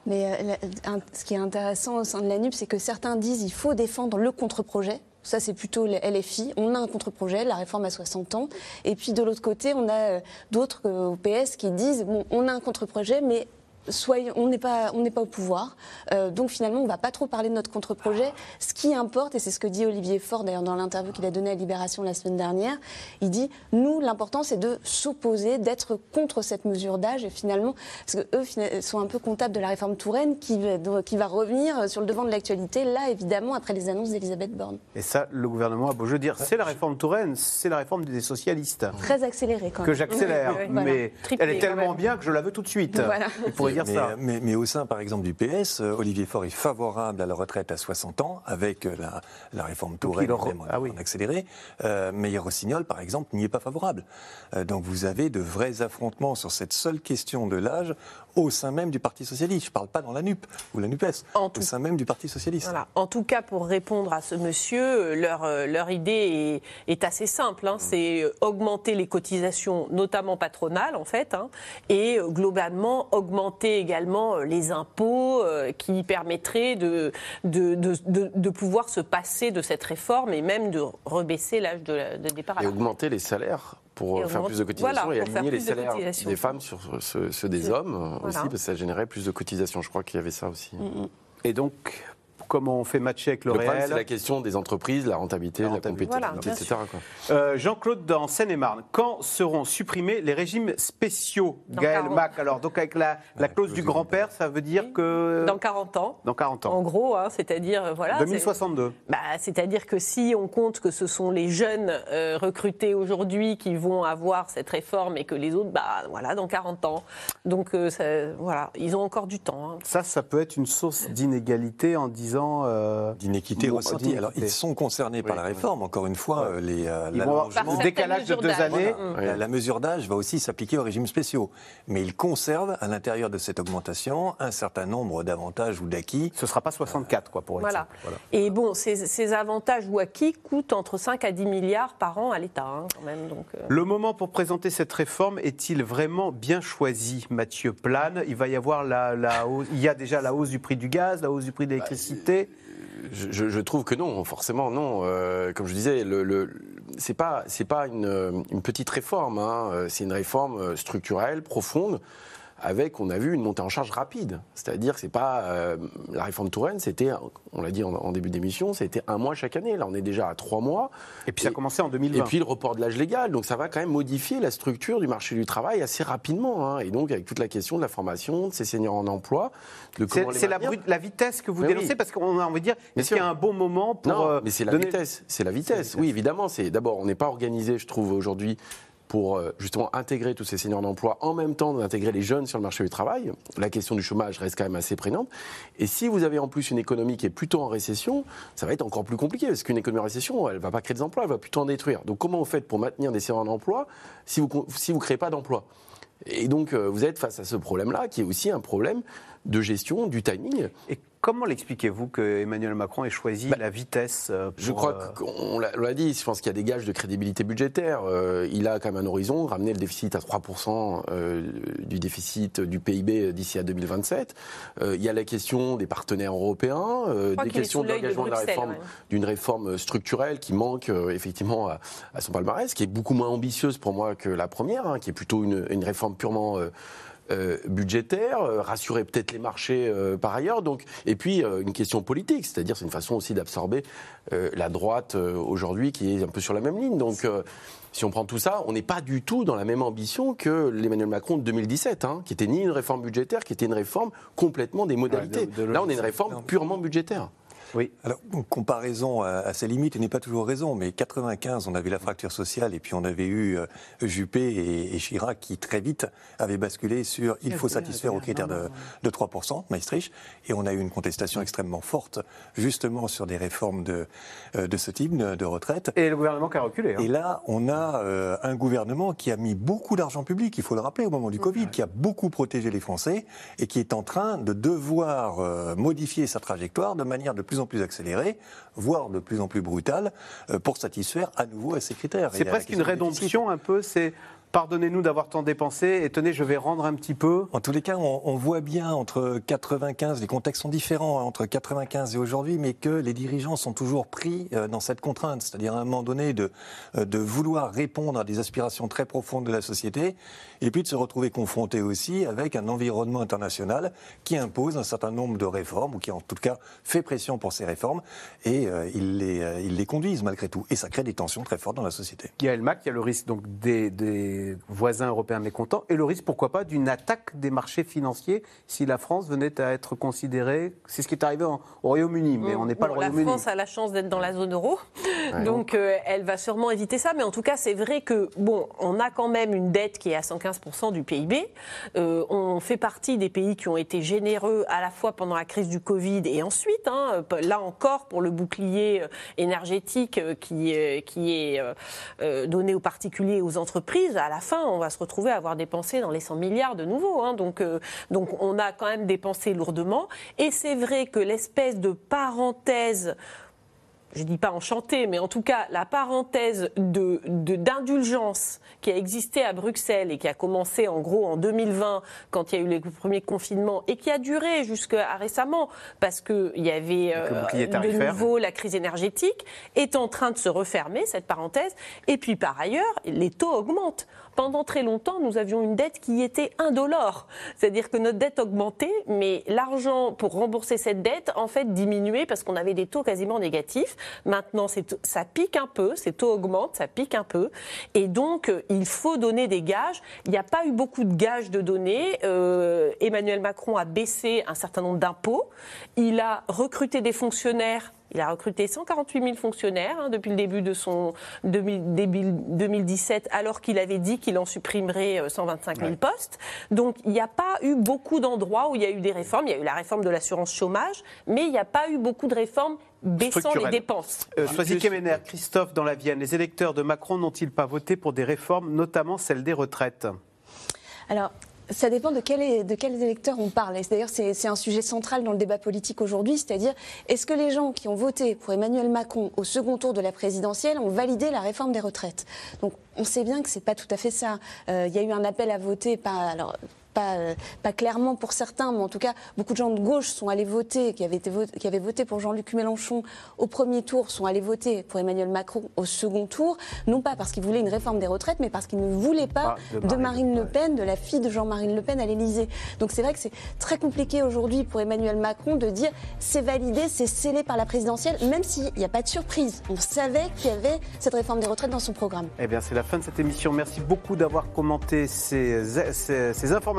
Mais euh, ce qui est intéressant au sein de la NUP, c'est que certains disent qu'il faut défendre le contre-projet. Ça, c'est plutôt les LFI. On a un contre-projet, la réforme à 60 ans. Et puis, de l'autre côté, on a euh, d'autres euh, au PS qui disent bon, on a un contre-projet, mais on n'est pas, on n'est pas au pouvoir. Euh, donc finalement, on ne va pas trop parler de notre contre-projet. Ce qui importe, et c'est ce que dit Olivier Faure d'ailleurs dans l'interview qu'il a donnée à Libération la semaine dernière, il dit nous, l'important c'est de s'opposer, d'être contre cette mesure d'âge. Et finalement, parce que eux sont un peu comptables de la réforme Touraine qui, qui va revenir sur le devant de l'actualité, là évidemment après les annonces d'Elisabeth Borne. Et ça, le gouvernement a beau jeu dire, c'est la réforme Touraine, c'est la réforme des socialistes. Très accélérée quand même. Que j'accélère, mais elle est tellement bien que je la veux tout de suite. Voilà mais, au sein, par exemple, du PS, euh, Olivier Faure est favorable à la retraite à 60 ans, avec euh, la, réforme Touraine ah oui. en accéléré. Euh, mais Rossignol, par exemple, n'y est pas favorable. Euh, donc vous avez de vrais affrontements sur cette seule question de l'âge au sein même du Parti Socialiste. Je ne parle pas dans la NUP ou la NUPES, au sein même du Parti Socialiste. Voilà. En tout cas, pour répondre à ce monsieur, leur, leur idée est, est assez simple. Hein. C'est augmenter les cotisations, notamment patronales, en fait, hein, et globalement augmenter également euh, les impôts euh, qui permettraient de de, de, de, pouvoir se passer de cette réforme et même de rebaisser l'âge de, départ à Et augmenter les salaires pour faire plus de cotisations et aligner les salaires des femmes sur ceux, des hommes aussi, parce que ça générait plus de cotisations. Je crois qu'il y avait ça aussi. Mm, mm. Et donc, comment on fait matcher avec le, le réel. C'est la question des entreprises, la rentabilité, la, compétitivité, etc. Euh, Jean-Claude dans Seine-et-Marne, quand seront supprimés les régimes spéciaux? Gaël Mac, alors donc avec la, la clause du grand-père, ça veut dire que... Dans 40 ans. Dans 40 ans. En gros, hein, c'est-à-dire... Euh, voilà, 2062. Bah, c'est-à-dire que si on compte que ce sont les jeunes euh, recrutés aujourd'hui qui vont avoir cette réforme et que les autres, bah voilà, dans 40 ans. Donc voilà, ils ont encore du temps. Hein. Ça, ça peut être une source d'inégalité en disant euh, d'inéquité ressentie. Alors, ils sont concernés par la réforme, encore une fois. Euh, les, euh, le décalage de deux années. La, mesure d'âge va aussi s'appliquer aux régimes spéciaux. Mais ils conservent, à l'intérieur de cette augmentation, un certain nombre d'avantages ou d'acquis. Ce ne sera pas 64, quoi, pour voilà. Voilà. Et bon, ces, avantages ou acquis coûtent entre 5 à 10 milliards par an à l'État, hein, quand même. Donc, Le moment pour présenter cette réforme est-il vraiment bien choisi, Mathieu Plane? Il va y avoir la, la hausse, il y a déjà la hausse du prix du gaz, la hausse du prix de l'électricité. Je, trouve que non, forcément non. Euh, comme je disais, le, le c'est pas une, petite réforme. Hein. C'est une réforme structurelle, profonde avec, on a vu, une montée en charge rapide. C'est-à-dire que c'est pas euh, la réforme Touraine, c'était, on l'a dit en, début d'émission, c'était un mois chaque année. Là, on est déjà à trois mois. Et puis ça a commencé en 2020. Et puis le report de l'âge légal, donc ça va quand même modifier la structure du marché du travail assez rapidement. Hein. Et donc avec toute la question de la formation de ces seniors en emploi, c'est la, la, vitesse que vous dénoncez parce qu'on a envie de dire, est-ce qu'il y a un bon moment pour non, euh, mais c'est la vitesse. C'est la vitesse. Oui, évidemment. C'est d'abord, on n'est pas organisé, je trouve aujourd'hui pour euh, justement intégrer tous ces seniors d'emploi, en même temps d'intégrer les jeunes sur le marché du travail. La question du chômage reste quand même assez prégnante. Et si vous avez en plus une économie qui est plutôt en récession, ça va être encore plus compliqué, parce qu'une économie en récession, elle ne va pas créer des emplois, elle va plutôt en détruire. Donc comment vous faites pour maintenir des seniors d'emploi si vous ne si vous créez pas d'emplois et donc, euh, vous êtes face à ce problème-là, qui est aussi un problème de gestion du timing. Et Comment l'expliquez-vous que Emmanuel Macron ait choisi bah, la vitesse euh, Je crois euh, qu'on l'a dit, je pense qu'il y a des gages de crédibilité budgétaire. Euh, il a quand même un horizon, ramener le déficit à 3% du déficit du PIB d'ici à 2027. il y a la question des partenaires européens, des questions d'engagement de, la réforme, d'une réforme structurelle qui manque effectivement à, son palmarès, qui est beaucoup moins ambitieuse pour moi que la première, hein, qui est plutôt une, une réforme purement euh, budgétaire, euh, rassurer peut-être les marchés euh, par ailleurs. Donc, et puis une question politique, c'est-à-dire c'est une façon aussi d'absorber la droite aujourd'hui qui est un peu sur la même ligne. Donc si on prend tout ça, on n'est pas du tout dans la même ambition que l'Emmanuel Macron de 2017, hein, qui était ni une réforme budgétaire, qui était une réforme complètement des modalités. Là, on est une réforme purement budgétaire. Oui. Alors, comparaison à, ses limites, il n'est pas toujours raison, mais 95, on avait la fracture sociale et puis on avait eu euh, Juppé et, Chirac qui très vite avaient basculé sur il faut satisfaire aux critères de, de 3%, Maastricht, et on a eu une contestation extrêmement forte justement sur des réformes de, euh, de ce type de, retraite. Et le gouvernement qui a reculé. Hein. Et là, on a euh, un gouvernement qui a mis beaucoup d'argent public, il faut le rappeler, au moment du Covid, qui a beaucoup protégé les Français et qui est en train de devoir modifier sa trajectoire de manière de plus en plus accélérée, voire de plus en plus brutale, euh, pour satisfaire à nouveau à ces critères. C'est presque une rédemption un peu, c'est Pardonnez-nous d'avoir tant dépensé et tenez, je vais rendre un petit peu. En tous les cas, on, voit bien entre 95, les contextes sont différents hein, entre 95 et aujourd'hui, mais que les dirigeants sont toujours pris euh, dans cette contrainte, c'est-à-dire à un moment donné de, euh, de vouloir répondre à des aspirations très profondes de la société et puis de se retrouver confrontés aussi avec un environnement international qui impose un certain nombre de réformes ou qui en tout cas fait pression pour ces réformes et euh, ils, les, ils les conduisent malgré tout. Et ça crée des tensions très fortes dans la société. Il y a le MAC, il y a le risque donc des voisins européens mécontents, et le risque, pourquoi pas, d'une attaque des marchés financiers si la France venait à être considérée? C'est ce qui est arrivé au Royaume-Uni, mais on n'est pas le Royaume-Uni. La France a la chance d'être dans la zone euro, donc euh, elle va sûrement éviter ça. Mais en tout cas, c'est vrai que, bon, on a quand même une dette qui est à 115% du PIB. Euh, on fait partie des pays qui ont été généreux à la fois pendant la crise du Covid et ensuite, hein, là encore, pour le bouclier euh, énergétique qui, qui est donné aux particuliers et aux entreprises. À la fin, on va se retrouver à avoir dépensé dans les 100 milliards de nouveau. Hein. Donc, euh, donc on a quand même dépensé lourdement. Et c'est vrai que l'espèce de parenthèse je ne dis pas enchanté, mais en tout cas la parenthèse d'indulgence de, d'indulgence qui a existé à Bruxelles et qui a commencé en gros en 2020 quand il y a eu les premiers confinements et qui a duré jusqu'à récemment parce qu'il y avait euh, de nouveau la crise énergétique, est en train de se refermer cette parenthèse. Et puis par ailleurs, les taux augmentent pendant très longtemps, nous avions une dette qui était indolore. C'est-à-dire que notre dette augmentait, mais l'argent pour rembourser cette dette, en fait, diminuait parce qu'on avait des taux quasiment négatifs. Maintenant, ça pique un peu, ces taux augmentent, ça pique un peu. Et donc, euh, il faut donner des gages. Il n'y a pas eu beaucoup de gages de données. Euh, Emmanuel Macron a baissé un certain nombre d'impôts. Il a recruté des fonctionnaires il a recruté 148 000 fonctionnaires hein, depuis le début de son début 2017, alors qu'il avait dit qu'il en supprimerait 125 euh, 000 postes. Donc il n'y a pas eu beaucoup d'endroits où il y a eu des réformes. Il y a eu la réforme de l'assurance chômage, mais il n'y a pas eu beaucoup de réformes baissant les dépenses. Euh, Kemener, Christophe, dans la Vienne, les électeurs de Macron n'ont-ils pas voté pour des réformes, notamment celle des retraites? Alors, ça dépend de, quel, de quels électeurs on parle. D'ailleurs, c'est un sujet central dans le débat politique aujourd'hui, c'est-à-dire est-ce que les gens qui ont voté pour Emmanuel Macron au second tour de la présidentielle ont validé la réforme des retraites? Donc, on sait bien que c'est pas tout à fait ça. Euh, il y a eu un appel à voter par, pas, euh, pas clairement pour certains, mais en tout cas, beaucoup de gens de gauche sont allés voter, qui avaient, été qui avaient voté pour Jean-Luc Mélenchon au premier tour, sont allés voter pour Emmanuel Macron au second tour, non pas parce qu'ils voulaient une réforme des retraites, mais parce qu'ils ne voulaient pas ah, de, Marine, Le Pen, de la fille de Jean-Marie Le Pen à l'Élysée. Donc c'est vrai que c'est très compliqué aujourd'hui pour Emmanuel Macron de dire c'est validé, c'est scellé par la présidentielle, même s'il n'y a pas de surprise. On savait qu'il y avait cette réforme des retraites dans son programme. Eh bien, c'est la fin de cette émission. Merci beaucoup d'avoir commenté ces, ces